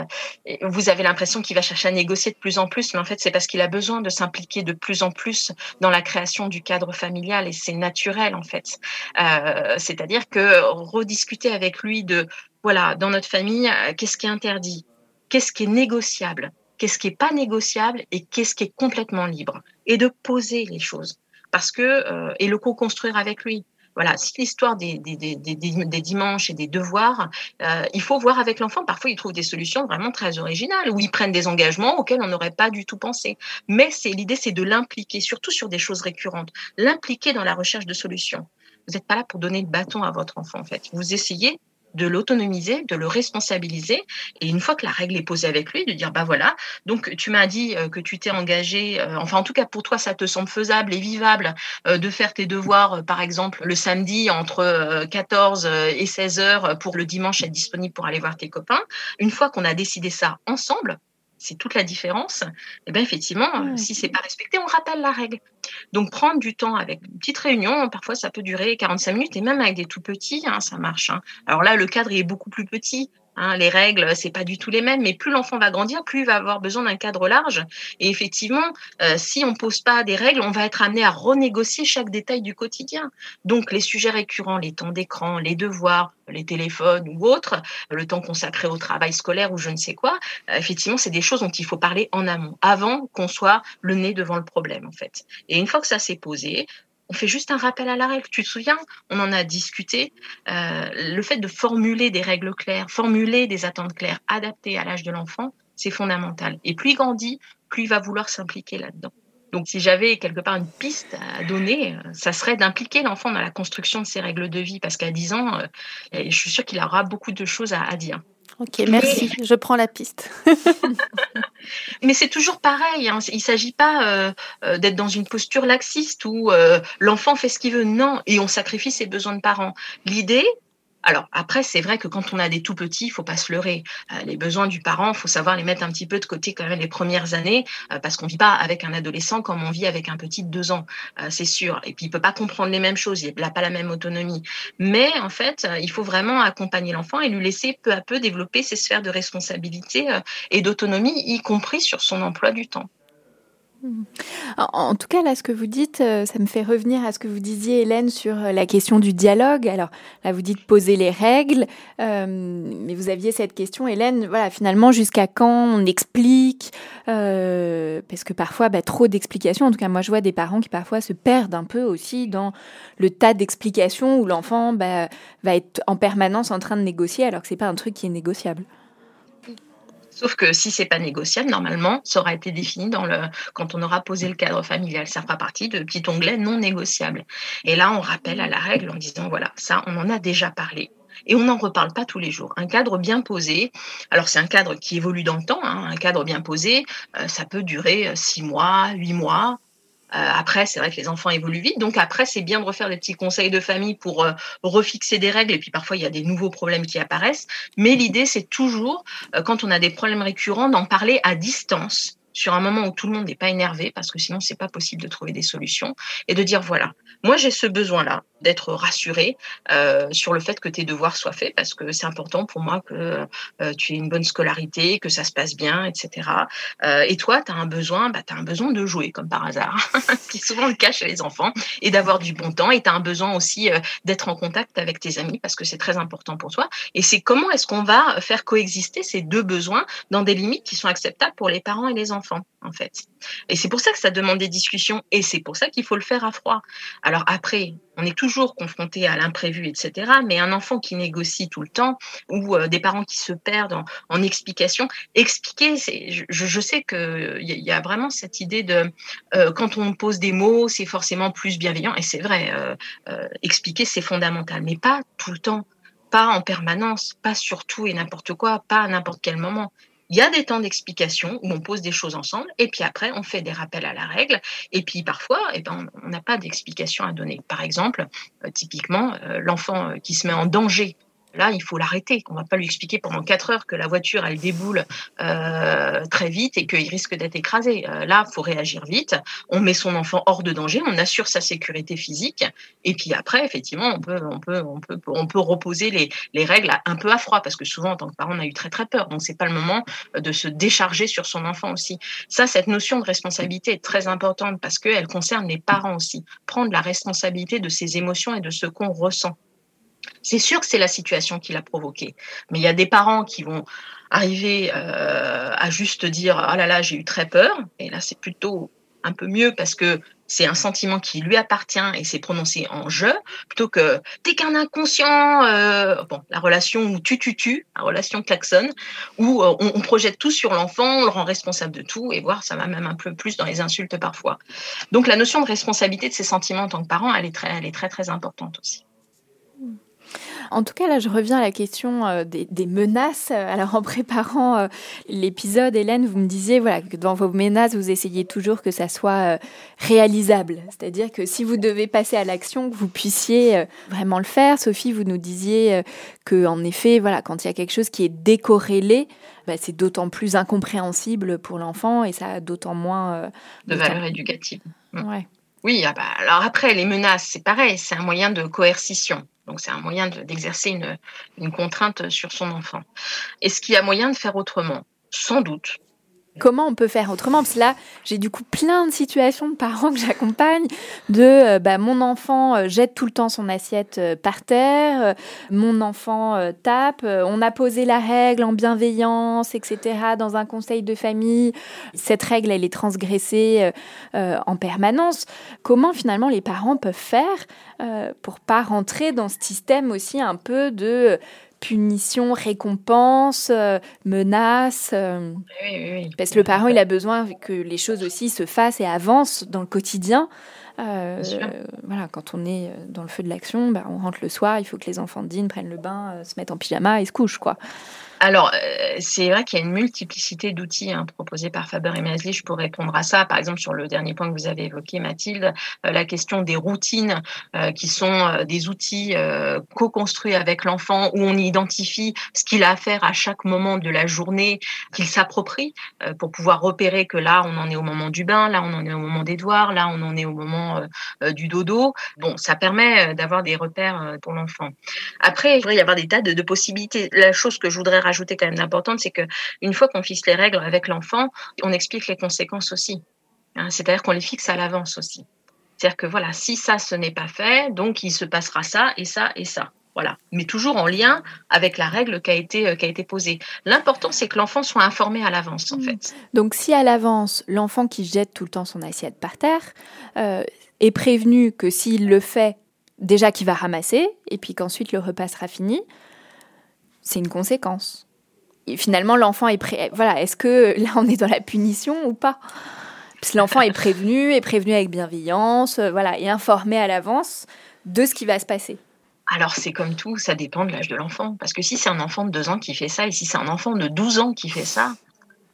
vous avez l'impression qu'il va chercher à négocier de plus en plus, mais en fait, c'est parce qu'il a besoin de s'impliquer de plus en plus dans la création du cadre familial, et c'est naturel, en fait. Euh, c'est-à-dire que rediscuter avec lui de, voilà, dans notre famille, euh, qu'est-ce qui est interdit Qu'est-ce qui est négociable Qu'est-ce qui est pas négociable Et qu'est-ce qui est complètement libre Et de poser les choses parce que et le co-construire avec lui voilà, si l'histoire des, des, des, des, dimanches et des devoirs, euh, il faut voir avec l'enfant. Parfois, il trouve des solutions vraiment très originales, où ils prennent des engagements auxquels on n'aurait pas du tout pensé. Mais c'est l'idée, c'est de l'impliquer, surtout sur des choses récurrentes, l'impliquer dans la recherche de solutions. Vous n'êtes pas là pour donner le bâton à votre enfant, en fait. Vous essayez de l'autonomiser, de le responsabiliser. Et une fois que la règle est posée avec lui, de dire, bah voilà, donc tu m'as dit euh, que tu t'es engagé, euh, enfin en tout cas pour toi, ça te semble faisable et vivable euh, de faire tes devoirs, par exemple, le samedi entre 14 et 16 heures pour le dimanche être disponible pour aller voir tes copains. Une fois qu'on a décidé ça ensemble, c'est toute la différence. Et eh bien effectivement, si si c'est pas respecté, on rappelle la règle. Donc prendre du temps avec une petite réunion, parfois ça peut durer 45 minutes et même avec des tout petits, hein, ça marche. Hein. Alors là, le cadre est beaucoup plus petit. Hein, les règles, c'est pas du tout les mêmes, mais plus l'enfant va grandir, plus il va avoir besoin d'un cadre large. Et effectivement, euh, si on pose pas des règles, on va être amené à renégocier chaque détail du quotidien. Donc les sujets récurrents, les temps d'écran, les devoirs, les téléphones ou autres, le temps consacré au travail scolaire ou je ne sais quoi, euh, effectivement, c'est des choses dont il faut parler en amont, avant qu'on soit le nez devant le problème, en fait. Et une fois que ça s'est posé, on fait juste un rappel à la règle. Tu te souviens, on en a discuté. Euh, le fait de formuler des règles claires, formuler des attentes claires, adaptées à l'âge de l'enfant, c'est fondamental. Et plus il grandit, plus il va vouloir s'impliquer là-dedans. Donc, si j'avais quelque part une piste à donner, euh, ça serait d'impliquer l'enfant dans la construction de ses règles de vie, parce qu'à 10 ans, euh, je suis sûre qu'il aura beaucoup de choses à, dire. Ok, merci. Je prends la piste. [laughs] Mais c'est toujours pareil. Hein. Il ne s'agit pas euh, euh, d'être dans une posture laxiste où l'enfant fait ce qu'il veut. Non, et on sacrifie ses besoins de parents. L'idée, alors après, c'est vrai que quand on a des tout petits, il faut pas se leurrer. Euh, les besoins du parent, faut savoir les mettre un petit peu de côté quand même les premières années, euh, parce qu'on vit pas avec un adolescent comme on vit avec un petit de deux ans, euh, c'est sûr. Et puis il peut pas comprendre les mêmes choses, il n'a pas la même autonomie. Mais en fait, il faut vraiment accompagner l'enfant et lui laisser peu à peu développer ses sphères de responsabilité et d'autonomie, y compris sur son emploi du temps. En tout cas, là, ce que vous dites, euh, ça me fait revenir à ce que vous disiez, Hélène, sur euh, la question du dialogue. Alors là, vous dites poser les règles, euh, mais vous aviez cette question, Hélène, voilà, finalement, jusqu'à quand on explique Parce que parfois, bah, trop d'explications, en tout cas, moi, je vois des parents qui parfois se perdent un peu aussi dans le tas d'explications où l'enfant bah, va être en permanence en train de négocier alors que c'est pas un truc qui est négociable. Sauf que si c'est pas négociable, normalement, ça aura été défini dans le quand on aura posé le cadre familial. Ça fera partie de petit onglet non négociable. Et là, on rappelle à la règle en disant voilà, ça, on en a déjà parlé. Et on n'en reparle pas tous les jours. Un cadre bien posé, alors c'est un cadre qui évolue dans le temps, hein, un cadre bien posé, euh, ça peut durer euh, six mois, huit mois, après, c'est vrai que les enfants évoluent vite, donc après, c'est bien de refaire des petits conseils de famille pour euh, refixer des règles. Et puis parfois, il y a des nouveaux problèmes qui apparaissent. Mais l'idée, c'est toujours, euh, quand on a des problèmes récurrents, d'en parler à distance sur un moment où tout le monde n'est pas énervé, parce que sinon, c'est pas possible de trouver des solutions, et de dire voilà, moi j'ai ce besoin-là d'être rassuré euh, sur le fait que tes devoirs soient faits, parce que c'est important pour moi que euh, tu aies une bonne scolarité, que ça se passe bien, etc. Euh, et toi, tu as un besoin, bah, tu un besoin de jouer, comme par hasard, [laughs] qui souvent le cas chez les enfants, et d'avoir du bon temps, et tu as un besoin aussi d'être en contact avec tes amis, parce que c'est très important pour toi. Et c'est comment est-ce qu'on va faire coexister ces deux besoins dans des limites qui sont acceptables pour les parents et les enfants? En fait. Et c'est pour ça que ça demande des discussions et c'est pour ça qu'il faut le faire à froid. Alors après, on est toujours confronté à l'imprévu, etc. Mais un enfant qui négocie tout le temps ou euh, des parents qui se perdent en, explication, expliquer, je, sais qu'il y, a vraiment cette idée de euh, quand on pose des mots, c'est forcément plus bienveillant et c'est vrai, euh expliquer c'est fondamental, mais pas tout le temps pas en permanence, pas sur tout et n'importe quoi, pas à n'importe quel moment. Il y a des temps d'explication où on pose des choses ensemble et puis après on fait des rappels à la règle et puis parfois eh ben, on n'a pas d'explication à donner. Par exemple, euh, typiquement, euh, l'enfant euh, qui se met en danger Là, il faut l'arrêter. On ne va pas lui expliquer pendant quatre heures que la voiture, elle déboule euh, très vite et qu'il risque d'être écrasé. Euh, là, il faut réagir vite. On met son enfant hors de danger, on assure sa sécurité physique. Et puis après, effectivement, on peut, on peut, on peut, on peut reposer les, les règles un peu à froid parce que souvent, en tant que parent, on a eu très très peur. Donc, c'est pas le moment de se décharger sur son enfant aussi. Ça, cette notion de responsabilité est très importante parce qu'elle concerne les parents aussi. Prendre la responsabilité de ses émotions et de ce qu'on ressent. C'est sûr que c'est la situation qui l'a provoqué, mais il y a des parents qui vont arriver euh, à juste dire ah là là j'ai eu très peur et là c'est plutôt un peu mieux parce que c'est un sentiment qui lui appartient et c'est prononcé en je plutôt que t'es qu'un inconscient euh, bon la relation où tu tu tu la relation klaxon où euh, on, on, projette tout sur l'enfant on le rend responsable de tout et voir ça va même un peu plus dans les insultes parfois. Donc la notion de responsabilité de ses sentiments en tant que parent elle est très elle est très très importante aussi en tout cas, là, je reviens à la question euh, des, des, menaces. Alors, en préparant euh, l'épisode, Hélène, vous me disiez voilà, que dans vos menaces, vous essayez toujours que ça soit euh, réalisable. C'est-à-dire que si vous devez passer à l'action, que vous puissiez euh, vraiment le faire. Sophie, vous nous disiez euh, que, en effet, voilà, quand il y a quelque chose qui est décorrélé, bah, c'est d'autant plus incompréhensible pour l'enfant et ça a d'autant moins de valeur éducative. Ouais. Oui, ah bah, alors après, les menaces, c'est pareil, c'est un moyen de coercition. Donc c'est un moyen d'exercer une, une contrainte sur son enfant. Est-ce qu'il y a moyen de faire autrement? Sans doute. Comment on peut faire autrement Parce que là, j'ai du coup plein de situations de parents que j'accompagne, de euh, bah, mon enfant euh, jette tout le temps son assiette euh, par terre, mon enfant tape, on a posé la règle en bienveillance, etc., dans un conseil de famille. Cette règle, elle est transgressée en permanence. Comment finalement les parents peuvent faire pour pas rentrer dans ce système aussi un peu de punition, récompense, euh, menace. Euh, oui, oui, oui. Parce que le parent, il a besoin que les choses aussi se fassent et avancent dans le quotidien. Euh, voilà, quand on est dans le feu de l'action, bah, on rentre le soir, il faut que les enfants dînent, prennent le bain, se mettent en pyjama et se couchent, quoi. Alors, euh, c'est vrai qu'il y a une multiplicité d'outils hein, proposés par Faber et Maslich pour répondre à ça. Par exemple, sur le dernier point que vous avez évoqué, Mathilde, euh, la question des routines, euh, qui sont euh, des outils co-construits avec l'enfant, où on identifie ce qu'il a à faire à chaque moment de la journée, qu'il s'approprie, pour pouvoir repérer que là, on en est au moment du bain, là, on en est au moment devoirs, là, on en est au moment du dodo. Bon, ça permet d'avoir des repères pour l'enfant. Après, il devrait y avoir des tas de, de possibilités. La chose que je voudrais rajouter quand même d'importante, c'est que une fois qu'on fixe les règles avec l'enfant, on explique les conséquences aussi. Hein, C'est-à-dire qu'on les fixe à l'avance aussi. C'est-à-dire que voilà, si ça, ce n'est pas fait, donc il se passera ça et ça et ça. Voilà. Mais toujours en lien avec la règle qui a été, euh, qui a été posée. L'important, c'est que l'enfant soit informé à l'avance, en Mmh. fait. Donc si à l'avance, l'enfant qui jette tout le temps son assiette par terre euh, est prévenu que s'il le fait, déjà qu'il va ramasser, et puis qu'ensuite le repas sera fini, c'est une conséquence. Et finalement, l'enfant est prêt. Voilà, est-ce que [laughs] là on est dans la punition ou pas? Parce que l'enfant est prévenu, [laughs] est prévenu avec bienveillance, euh, voilà, et informé à l'avance de ce qui va se passer. Alors, c'est comme tout, ça dépend de l'âge de l'enfant. Parce que si c'est un enfant de 2 ans qui fait ça, et si c'est un enfant de 12 ans qui fait ça,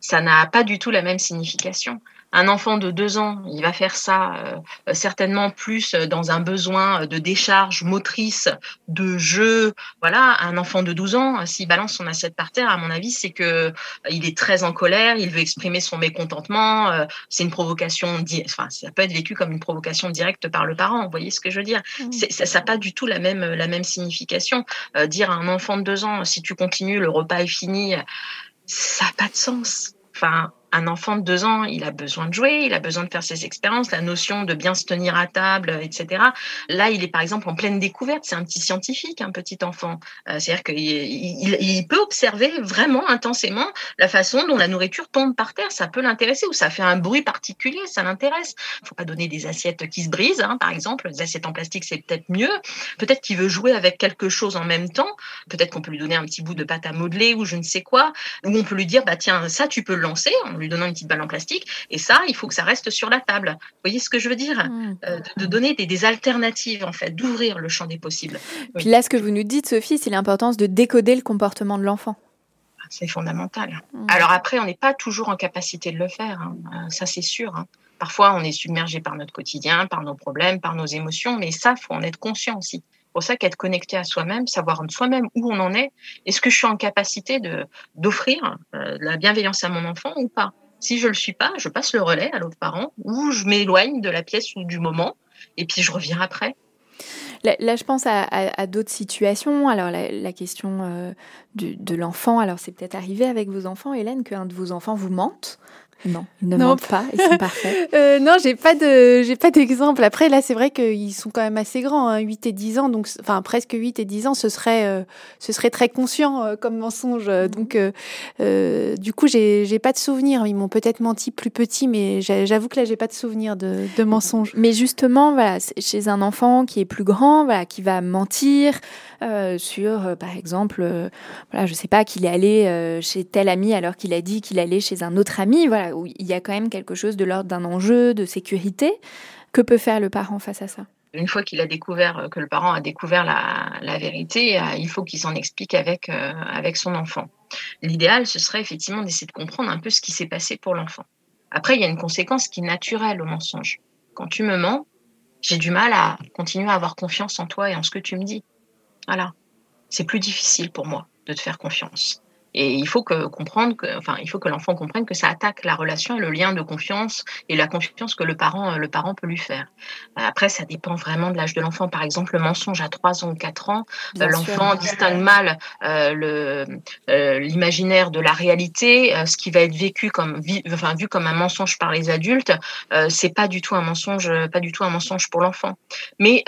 ça n'a pas du tout la même signification. Un enfant de 2 ans, il va faire ça euh, certainement plus dans un besoin de décharge motrice, de jeu. Voilà, un enfant de 12 ans, s'il balance son assiette par terre, à mon avis, c'est que euh, il est très en colère, il veut exprimer son mécontentement. euh, c'est une provocation, enfin, ça peut être vécu comme une provocation directe par le parent. Vous voyez ce que je veux dire C'est- Ça n'a pas du tout la même, la même signification. Euh, dire à un enfant de 2 ans, si tu continues, le repas est fini, ça n'a pas de sens. Enfin, un enfant de deux ans, il a besoin de jouer, il a besoin de faire ses expériences, la notion de bien se tenir à table, etc. Là, il est par exemple en pleine découverte. C'est un petit scientifique, un petit enfant. Euh, c'est-à-dire qu'il il, peut observer vraiment intensément la façon dont la nourriture tombe par terre. Ça peut l'intéresser ou ça fait un bruit particulier, ça l'intéresse. Il faut pas donner des assiettes qui se brisent, hein, par exemple. Les assiettes en plastique, c'est peut-être mieux. Peut-être qu'il veut jouer avec quelque chose en même temps. Peut-être qu'on peut lui donner un petit bout de pâte à modeler ou je ne sais quoi. Ou on peut lui dire, bah tiens, ça tu peux le lancer en lui donnant une petite balle en plastique. Et ça, il faut que ça reste sur la table. Vous voyez ce que je veux dire mmh. euh, de, donner des, alternatives, en fait, d'ouvrir le champ des possibles. Puis là, ce que vous nous dites, Sophie, c'est l'importance de décoder le comportement de l'enfant. C'est fondamental. Mmh. Alors après, on n'est pas toujours en capacité de le faire. Hein. Euh, ça, c'est sûr. Hein. Parfois, on est submergé par notre quotidien, par nos problèmes, par nos émotions, mais ça, faut en être conscient aussi pour ça qu'être connecté à soi-même, savoir soi-même où on en est, est-ce que je suis en capacité de d'offrir euh, la bienveillance à mon enfant ou pas? Si je le suis pas, je passe le relais à l'autre parent ou je m'éloigne de la pièce ou du moment et puis je reviens après. Là, je pense à, d'autres situations. Alors, la, question euh, de l'enfant, alors c'est peut-être arrivé avec vos enfants, Hélène, qu'un de vos enfants vous mente. Non, ils ne mentent pas, ils sont parfaits. [laughs] euh, non, j'ai pas de, j'ai pas d'exemple. Après, là, c'est vrai qu'ils sont quand même assez grands, hein, 8 et 10 ans, donc, enfin, presque 8 et 10 ans, ce serait, euh, ce serait très conscient euh, comme mensonge. Mhm. Donc, du coup, j'ai, j'ai pas de souvenir. Ils m'ont peut-être menti plus petit, mais j'avoue que là, j'ai pas de souvenir de, de mensonge. Mais justement, voilà, chez un enfant qui est plus grand, voilà, qui va mentir sur, par exemple, voilà, je sais pas, qu'il est allé chez tel ami alors qu'il a dit qu'il allait chez un autre ami, voilà où il y a quand même quelque chose de l'ordre d'un enjeu de sécurité. Que peut faire le parent face à ça? Une fois qu'il a découvert euh, que le parent a découvert la, vérité, euh, il faut qu'il s'en explique avec, euh, avec son enfant. L'idéal, ce serait effectivement d'essayer de comprendre un peu ce qui s'est passé pour l'enfant. Après, il y a une conséquence qui est naturelle au mensonge. Quand tu me mens, j'ai du mal à continuer à avoir confiance en toi et en ce que tu me dis. Voilà. C'est plus difficile pour moi de te faire confiance. Et il faut que comprendre que, enfin, il faut que l'enfant comprenne que ça attaque la relation et le lien de confiance et la confiance que le parent, le parent peut lui faire. Après, ça dépend vraiment de l'âge de l'enfant. Par exemple, le mensonge à 3 ans ou 4 ans, euh, l'enfant distingue mal euh, le, euh, l'imaginaire de la réalité, ce qui va être vécu comme, enfin, vu comme un mensonge par les adultes, c'est pas du tout un mensonge, pas du tout un mensonge pour l'enfant. Mais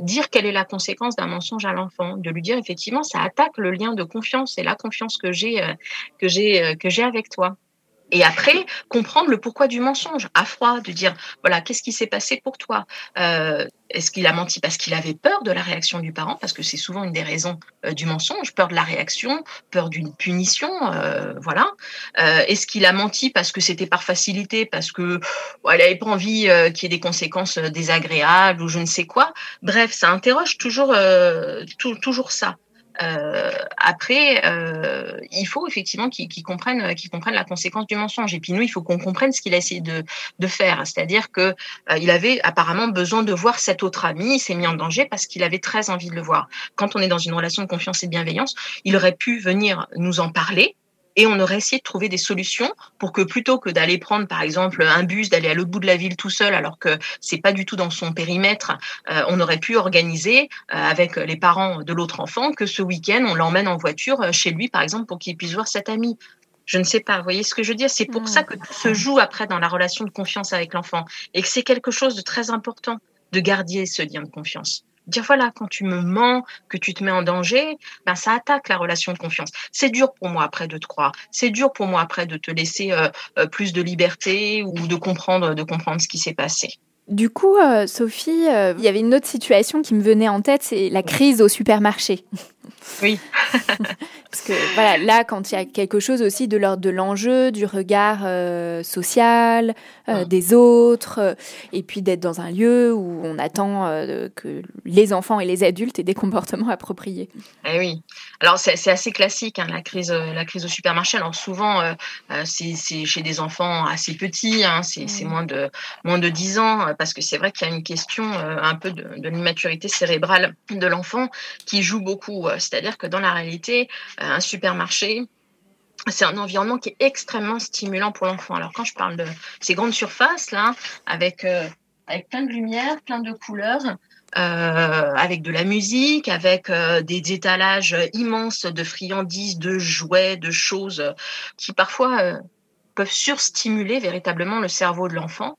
dire quelle est la conséquence d'un mensonge à l'enfant, de lui dire effectivement, ça attaque le lien de confiance et la confiance que j'ai euh, que j'ai euh, que j'ai avec toi. Et après, comprendre le pourquoi du mensonge, à froid, de dire, voilà, qu'est-ce qui s'est passé pour toi? Euh, Est-ce qu'il a menti parce qu'il avait peur de la réaction du parent? Parce que c'est souvent une des raisons du mensonge, peur de la réaction, peur d'une punition, voilà. Est-ce qu'il a menti parce que c'était par facilité, parce que n'avait pas envie qu'il y ait des conséquences désagréables ou je ne sais quoi? Bref, ça interroge toujours, toujours ça. Euh, après, euh, il faut effectivement qu'ils comprennent, qu'ils comprennent la conséquence du mensonge. Et puis nous, il faut qu'on comprenne ce qu'il a essayé de, faire. C'est-à-dire que euh, il avait apparemment besoin de voir cet autre ami. Il s'est mis en danger parce qu'il avait très envie de le voir. Quand on est dans une relation de confiance et de bienveillance, il aurait pu venir nous en parler et on aurait essayé de trouver des solutions pour que plutôt que d'aller prendre par exemple un bus, d'aller à l'autre bout de la ville tout seul alors que c'est pas du tout dans son périmètre, euh, on aurait pu organiser euh, avec les parents de l'autre enfant que ce week-end on l'emmène en voiture euh, chez lui par exemple pour qu'il puisse voir cet ami. Je ne sais pas, vous voyez ce que je veux dire? C'est pour mmh. ça que tout se joue après dans la relation de confiance avec l'enfant et que c'est quelque chose de très important de garder ce lien de confiance dire voilà, quand tu me mens, que tu te mets en danger, ben ça attaque la relation de confiance. C'est dur pour moi après de te croire. C'est dur pour moi après de te laisser euh, euh, plus de liberté ou de comprendre, de comprendre ce qui s'est passé. Du coup, euh, Sophie, il y avait une autre situation qui me venait en tête, c'est la crise au supermarché. Oui. [laughs] Parce que voilà, là, quand il y a quelque chose aussi de l'ordre de l'enjeu, du regard euh, social euh, des autres, euh, et puis d'être dans un lieu où on attend que les enfants et les adultes aient des comportements appropriés. Eh oui. Alors c'est assez classique hein, la crise, la crise au supermarché. Alors souvent c'est chez des enfants assez petits, hein, c'est moins de moins de 10 ans, parce que c'est vrai qu'il y a une question un peu de, de l'immaturité cérébrale de l'enfant qui joue beaucoup. C'est-à-dire que dans la réalité, euh, un supermarché, c'est un environnement qui est extrêmement stimulant pour l'enfant. Alors quand je parle de ces grandes surfaces avec euh, avec plein de lumière, plein de couleurs, euh, avec de la musique, avec des étalages immenses de friandises, de jouets, de choses qui parfois peuvent surstimuler véritablement le cerveau de l'enfant.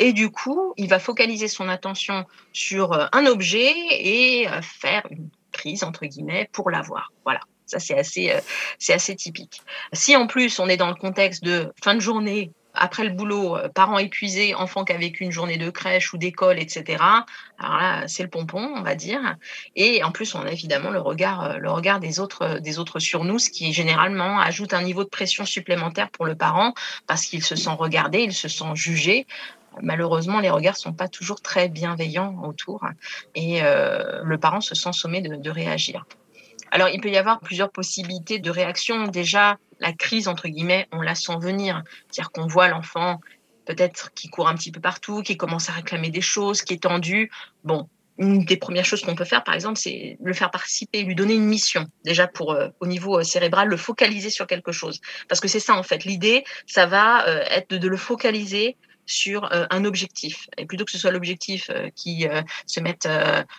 Et du coup, il va focaliser son attention sur euh, un objet et euh, faire une entre guillemets, pour l'avoir. Voilà. Ça, c'est assez, euh, assez typique. Si en plus on est dans le contexte de fin de journée, après le boulot, parents épuisés, enfants qui avaient une journée de crèche ou d'école, etc. Alors là, c'est le pompon, on va dire. Et en plus, on a évidemment le regard, le regard des autres, des autres sur nous, ce qui généralement ajoute un niveau de pression supplémentaire pour le parent parce qu'il se sent regardé, il se sent jugé malheureusement, les regards sont pas toujours très bienveillants autour et euh, le parent se sent sommé de, réagir. Alors, il peut y avoir plusieurs possibilités de réaction. Déjà, la crise, entre guillemets, on la sent venir. C'est-à-dire qu'on voit l'enfant peut-être qui court un petit peu partout, qui commence à réclamer des choses, qui est tendu. Bon, une des premières choses qu'on peut faire, par exemple, c'est le faire participer, lui donner une mission. Déjà pour euh, au niveau euh, cérébral, le focaliser sur quelque chose. Parce que c'est ça en fait. L'idée, ça va être de, le focaliser sur euh, un objectif. Et plutôt que ce soit l'objectif euh, qui euh, se mette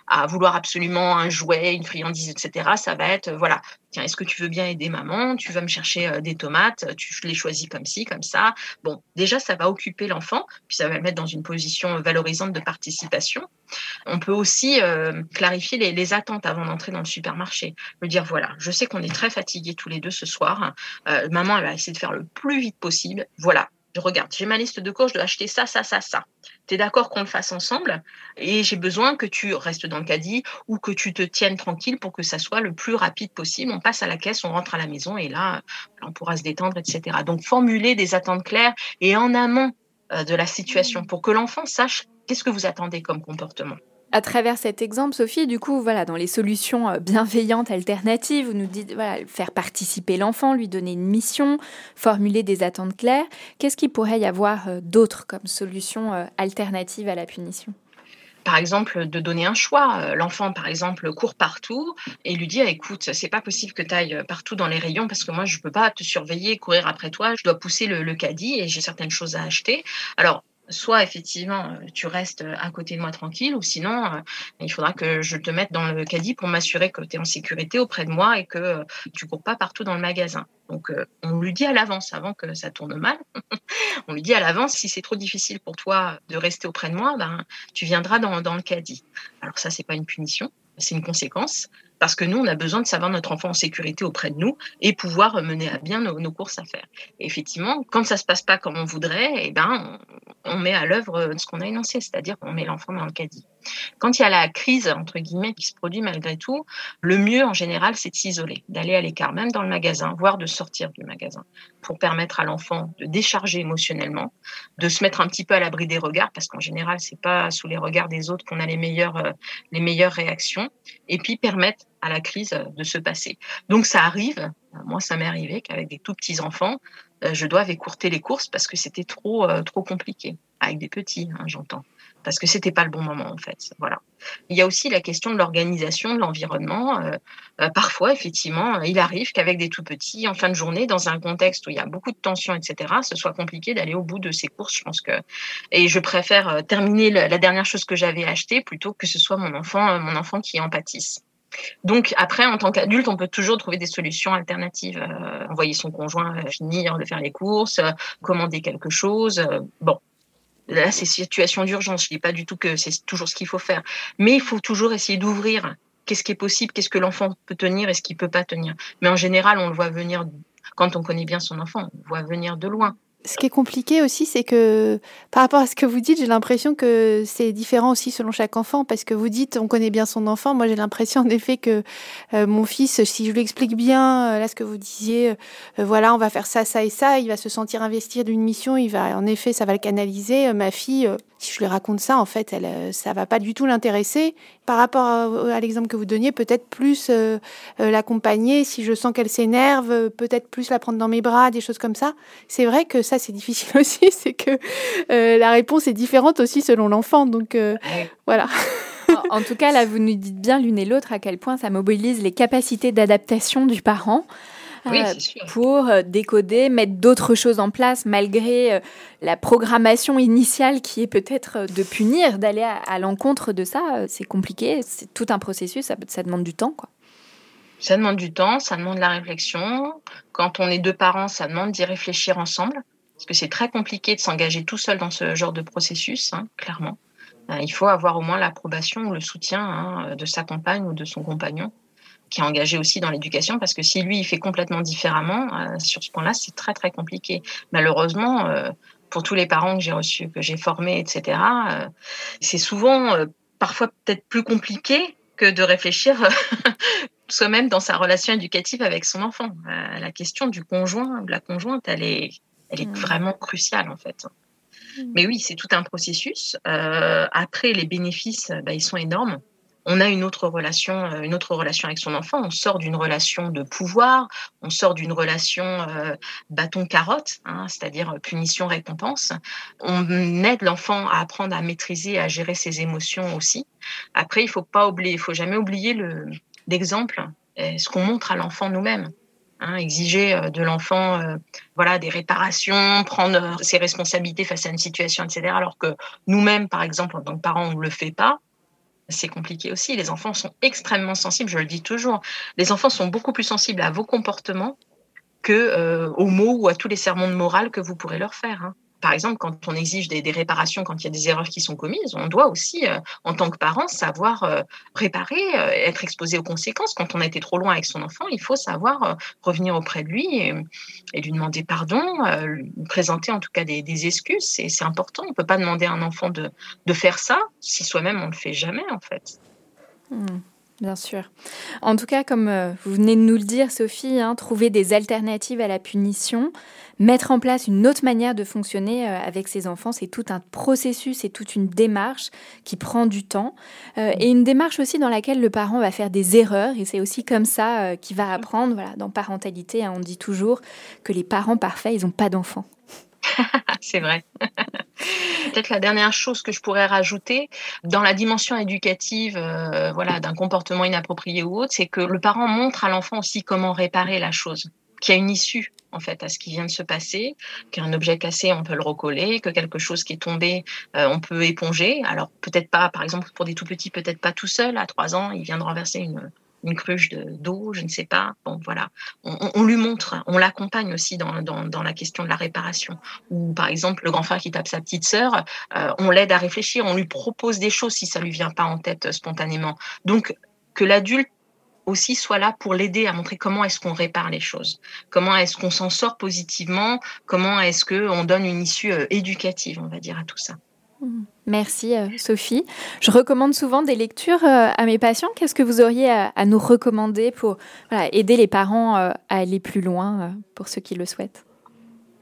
à vouloir absolument un jouet, une friandise, etc., ça va être, voilà, tiens, est-ce que tu veux bien aider maman? Tu vas me chercher des tomates, tu les choisis comme ci, comme ça. Bon, déjà, ça va occuper l'enfant, puis ça va le mettre dans une position valorisante de participation. On peut aussi clarifier les, les, attentes avant d'entrer dans le supermarché. Me dire, voilà, je sais qu'on est très fatigués tous les deux ce soir. maman, elle va essayer de faire le plus vite possible. Voilà, je regarde, j'ai ma liste de courses, je dois acheter ça, ça, ça, ça. Tu es d'accord qu'on le fasse ensemble et j'ai besoin que tu restes dans le caddie ou que tu te tiennes tranquille pour que ça soit le plus rapide possible. On passe à la caisse, on rentre à la maison et là, on pourra se détendre, etc. Donc, formuler des attentes claires et en amont euh, de la situation pour que l'enfant sache qu'est-ce que vous attendez comme comportement. À travers cet exemple, Sophie, du coup, voilà, dans les solutions euh, bienveillantes alternatives, vous nous dites voilà, faire participer l'enfant, lui donner une mission, formuler des attentes claires. Qu'est-ce qu'il pourrait y avoir euh, d'autre comme solution euh, alternative à la punition? Par exemple, de donner un choix. L'enfant, par exemple, court partout et lui dit écoute, c'est pas possible que tu ailles partout dans les rayons parce que moi, je peux pas te surveiller, courir après toi. Je dois pousser le, le caddie et j'ai certaines choses à acheter. Alors, soit effectivement euh, tu restes à côté de moi tranquille, ou sinon euh, il faudra que je te mette dans le caddie pour m'assurer que tu es en sécurité auprès de moi et que euh, tu cours pas partout dans le magasin. Donc on lui dit à l'avance, avant que ça tourne mal, [laughs] on lui dit à l'avance, si c'est trop difficile pour toi de rester auprès de moi, ben, tu viendras dans, dans le caddie. Alors ça, c'est pas une punition, c'est une conséquence parce que nous, on a besoin de savoir notre enfant en sécurité auprès de nous et pouvoir mener à bien nos, courses à faire. Et effectivement, quand ça se passe pas comme on voudrait, eh ben, on, met à l'œuvre ce qu'on a énoncé, c'est-à-dire qu'on met l'enfant dans le caddie. Quand il y a la crise, entre guillemets, qui se produit malgré tout, le mieux en général, c'est de s'isoler, d'aller à l'écart, même dans le magasin, voire de sortir du magasin, pour permettre à l'enfant de décharger émotionnellement, de se mettre un petit peu à l'abri des regards, parce qu'en général, c'est pas sous les regards des autres qu'on a les meilleures, euh, les meilleures réactions, et puis permettre à la crise de se passer. Donc ça arrive, moi ça m'est arrivé qu'avec des tout petits enfants, euh, je dois écourter les courses parce que c'était trop euh, trop compliqué avec des petits, hein, j'entends, parce que c'était pas le bon moment en fait. Voilà. Il y a aussi la question de l'organisation de l'environnement. Euh, parfois, effectivement, il arrive qu'avec des tout petits, en fin de journée, dans un contexte où il y a beaucoup de tensions, etc., ce soit compliqué d'aller au bout de ces courses. Je pense que et je préfère terminer la dernière chose que j'avais achetée plutôt que ce soit mon enfant, mon enfant qui en pâtisse. Donc après, en tant qu'adulte, on peut toujours trouver des solutions alternatives. Euh, envoyer son conjoint finir de faire les courses, euh, commander quelque chose. Euh, bon, là, c'est situation d'urgence. Je dis pas du tout que c'est toujours ce qu'il faut faire, mais il faut toujours essayer d'ouvrir. Qu'est-ce qui est possible Qu'est-ce que l'enfant peut tenir et ce qu'il peut pas tenir Mais en général, on le voit venir quand on connaît bien son enfant. On le voit venir de loin. Ce qui est compliqué aussi, c'est que par rapport à ce que vous dites, j'ai l'impression que c'est différent aussi selon chaque enfant, parce que vous dites on connaît bien son enfant. Moi, j'ai l'impression en effet que euh, mon fils, si je lui explique bien, euh, là ce que vous disiez, euh, voilà, on va faire ça, ça et ça, il va se sentir investir d'une mission, il va, en effet, ça va le canaliser. ma fille, si je lui raconte ça, en fait, elle, ça va pas du tout l'intéresser. Par rapport à, l'exemple que vous donniez, peut-être plus l'accompagner. Si je sens qu'elle s'énerve, peut-être plus la prendre dans mes bras, des choses comme ça. C'est vrai que ça c'est difficile [laughs] aussi, c'est que euh, la réponse est différente aussi selon l'enfant. Donc euh, voilà. en tout cas, là, vous nous dites bien l'une et l'autre à quel point ça mobilise les capacités d'adaptation du parent. Euh, pour décoder, mettre d'autres choses en place malgré la programmation initiale qui est peut-être de punir, d'aller à, l'encontre de ça. C'est compliqué, c'est tout un processus, ça, ça demande du temps. quoi. Ça demande du temps, ça demande la réflexion. Quand on est deux parents, ça demande d'y réfléchir ensemble parce que c'est très compliqué de s'engager tout seul dans ce genre de processus, hein, clairement. Euh, il faut avoir au moins l'approbation ou le soutien hein, de sa compagne ou de son compagnon qui est engagé aussi dans l'éducation, parce que si lui, il fait complètement différemment, euh, sur ce point-là, c'est très, très compliqué. Malheureusement, euh, pour tous les parents que j'ai reçus, que j'ai formés, etc., c'est souvent parfois peut-être plus compliqué que de réfléchir [laughs] soi-même dans sa relation éducative avec son enfant. la question du conjoint, de la conjointe, elle est, elle est mmh. vraiment cruciale en fait. Mmh. Mais oui, c'est tout un processus. Euh, après, les bénéfices, bah, ils sont énormes. On a une autre relation, euh, une autre relation avec son enfant. On sort d'une relation de pouvoir, on sort d'une relation euh, bâton-carotte, hein, c'est-à-dire punition-récompense. On aide l'enfant à apprendre à maîtriser, à gérer ses émotions aussi. Après, il faut pas oublier, il faut jamais oublier le l'exemple, ce qu'on montre à l'enfant nous-mêmes. Hein, exiger euh, de l'enfant euh, voilà des réparations, prendre euh, ses responsabilités face à une situation, etc. Alors que nous-mêmes, par exemple, en tant que parents, on ne le fait pas. C'est compliqué aussi. Les enfants sont extrêmement sensibles, je le dis toujours. Les enfants sont beaucoup plus sensibles à vos comportements que aux mots ou à tous les sermons de morale que vous pourrez leur faire. Hein par exemple, quand on exige des, réparations, quand il y a des erreurs qui sont commises, on doit aussi, euh, en tant que parent, savoir euh, réparer, euh, être exposé aux conséquences. Quand on a été trop loin avec son enfant, il faut savoir revenir auprès de lui et, lui demander pardon, présenter en tout cas des, excuses. C'est important. On ne peut pas demander à un enfant de, faire ça si soi-même on ne le fait jamais, en fait. Mmh. Bien sûr. En tout cas, comme euh, vous venez de nous le dire, Sophie, hein, trouver des alternatives à la punition, mettre en place une autre manière de fonctionner euh, avec ses enfants, c'est tout un processus et toute une démarche qui prend du temps. Euh, et une démarche aussi dans laquelle le parent va faire des erreurs. Et c'est aussi comme ça qu'il va apprendre. Voilà, dans parentalité, hein, on dit toujours que les parents parfaits, ils n'ont pas d'enfants. [laughs] c'est vrai. [laughs] Peut-être la dernière chose que je pourrais rajouter dans la dimension éducative, euh, voilà, d'un comportement inapproprié ou autre, c'est que le parent montre à l'enfant aussi comment réparer la chose, qu'il y a une issue en fait à ce qui vient de se passer, qu'un objet cassé on peut le recoller, que quelque chose qui est tombé euh, on peut éponger. Alors peut-être pas, par exemple pour des tout petits, peut-être pas tout seul. À trois ans, il vient de renverser une une cruche d'eau, je ne sais pas. Bon, voilà. On, lui montre, on l'accompagne aussi dans, dans, la question de la réparation. Ou par exemple, le grand frère qui tape sa petite sœur, euh, on l'aide à réfléchir, on lui propose des choses si ça lui vient pas en tête euh, spontanément. Donc, que l'adulte aussi soit là pour l'aider à montrer comment est-ce qu'on répare les choses, comment est-ce qu'on s'en sort positivement, comment est-ce qu'on donne une issue euh, éducative, on va dire, à tout ça? Merci euh, Sophie. Je recommande souvent des lectures euh, à mes patients. Qu'est-ce que vous auriez à, nous recommander pour aider les parents euh, à aller plus loin pour ceux qui le souhaitent?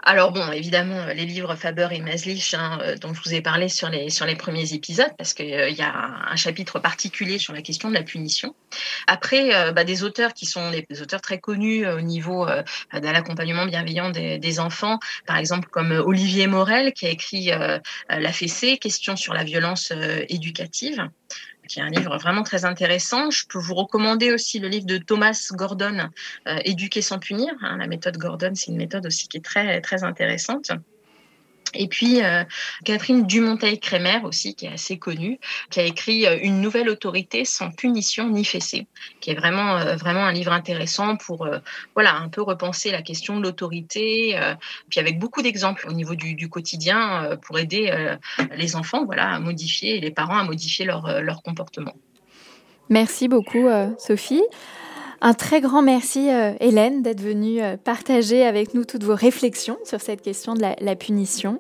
Alors bon, évidemment, les livres Faber et Maslich, hein, euh, dont je vous ai parlé sur les, sur les premiers épisodes, parce qu'il euh, y a un, chapitre particulier sur la question de la punition. Après, euh, bah, des auteurs qui sont des, auteurs très connus au niveau de l'accompagnement bienveillant des, des, enfants, par exemple comme Olivier Morel, qui a écrit La fessée, question sur la violence éducative qui est un livre vraiment très intéressant. Je peux vous recommander aussi le livre de Thomas Gordon, euh, Éduquer sans punir. Hein. la méthode Gordon, c'est une méthode aussi qui est très, très intéressante. Et puis euh, Catherine Dumonteil-Crémer aussi, qui est assez connue, qui a écrit euh, Une nouvelle autorité sans punition ni fessée, qui est vraiment euh, vraiment un livre intéressant pour voilà un peu repenser la question de l'autorité, puis avec beaucoup d'exemples au niveau du, du quotidien pour aider les enfants voilà à modifier et les parents à modifier leur leur comportement. Merci beaucoup Sophie. Un très grand merci, euh, Hélène, d'être venue euh, partager avec nous toutes vos réflexions sur cette question de la, punition.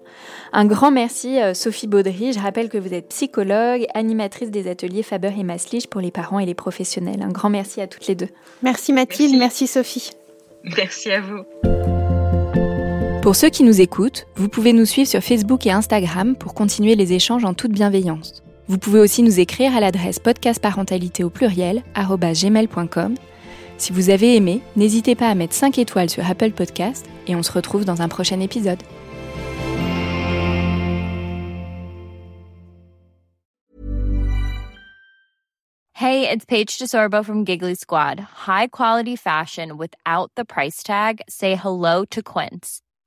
Un grand merci, euh, Sophie Baudry. Je rappelle que vous êtes psychologue, animatrice des ateliers Faber et Maslich pour les parents et les professionnels. Un grand merci à toutes les deux. Merci Mathilde, merci, merci Sophie. Merci à vous. Pour ceux qui nous écoutent, vous pouvez nous suivre sur Facebook et Instagram pour continuer les échanges en toute bienveillance. Vous pouvez aussi nous écrire à l'adresse podcastparentalité au pluriel gmail.com si vous avez aimé, n'hésitez pas à mettre 5 étoiles sur Apple Podcast et on se retrouve dans un prochain épisode. Hey, it's Paige DeSorbo from Giggly Squad. High quality fashion without the price tag. Say hello to Quince.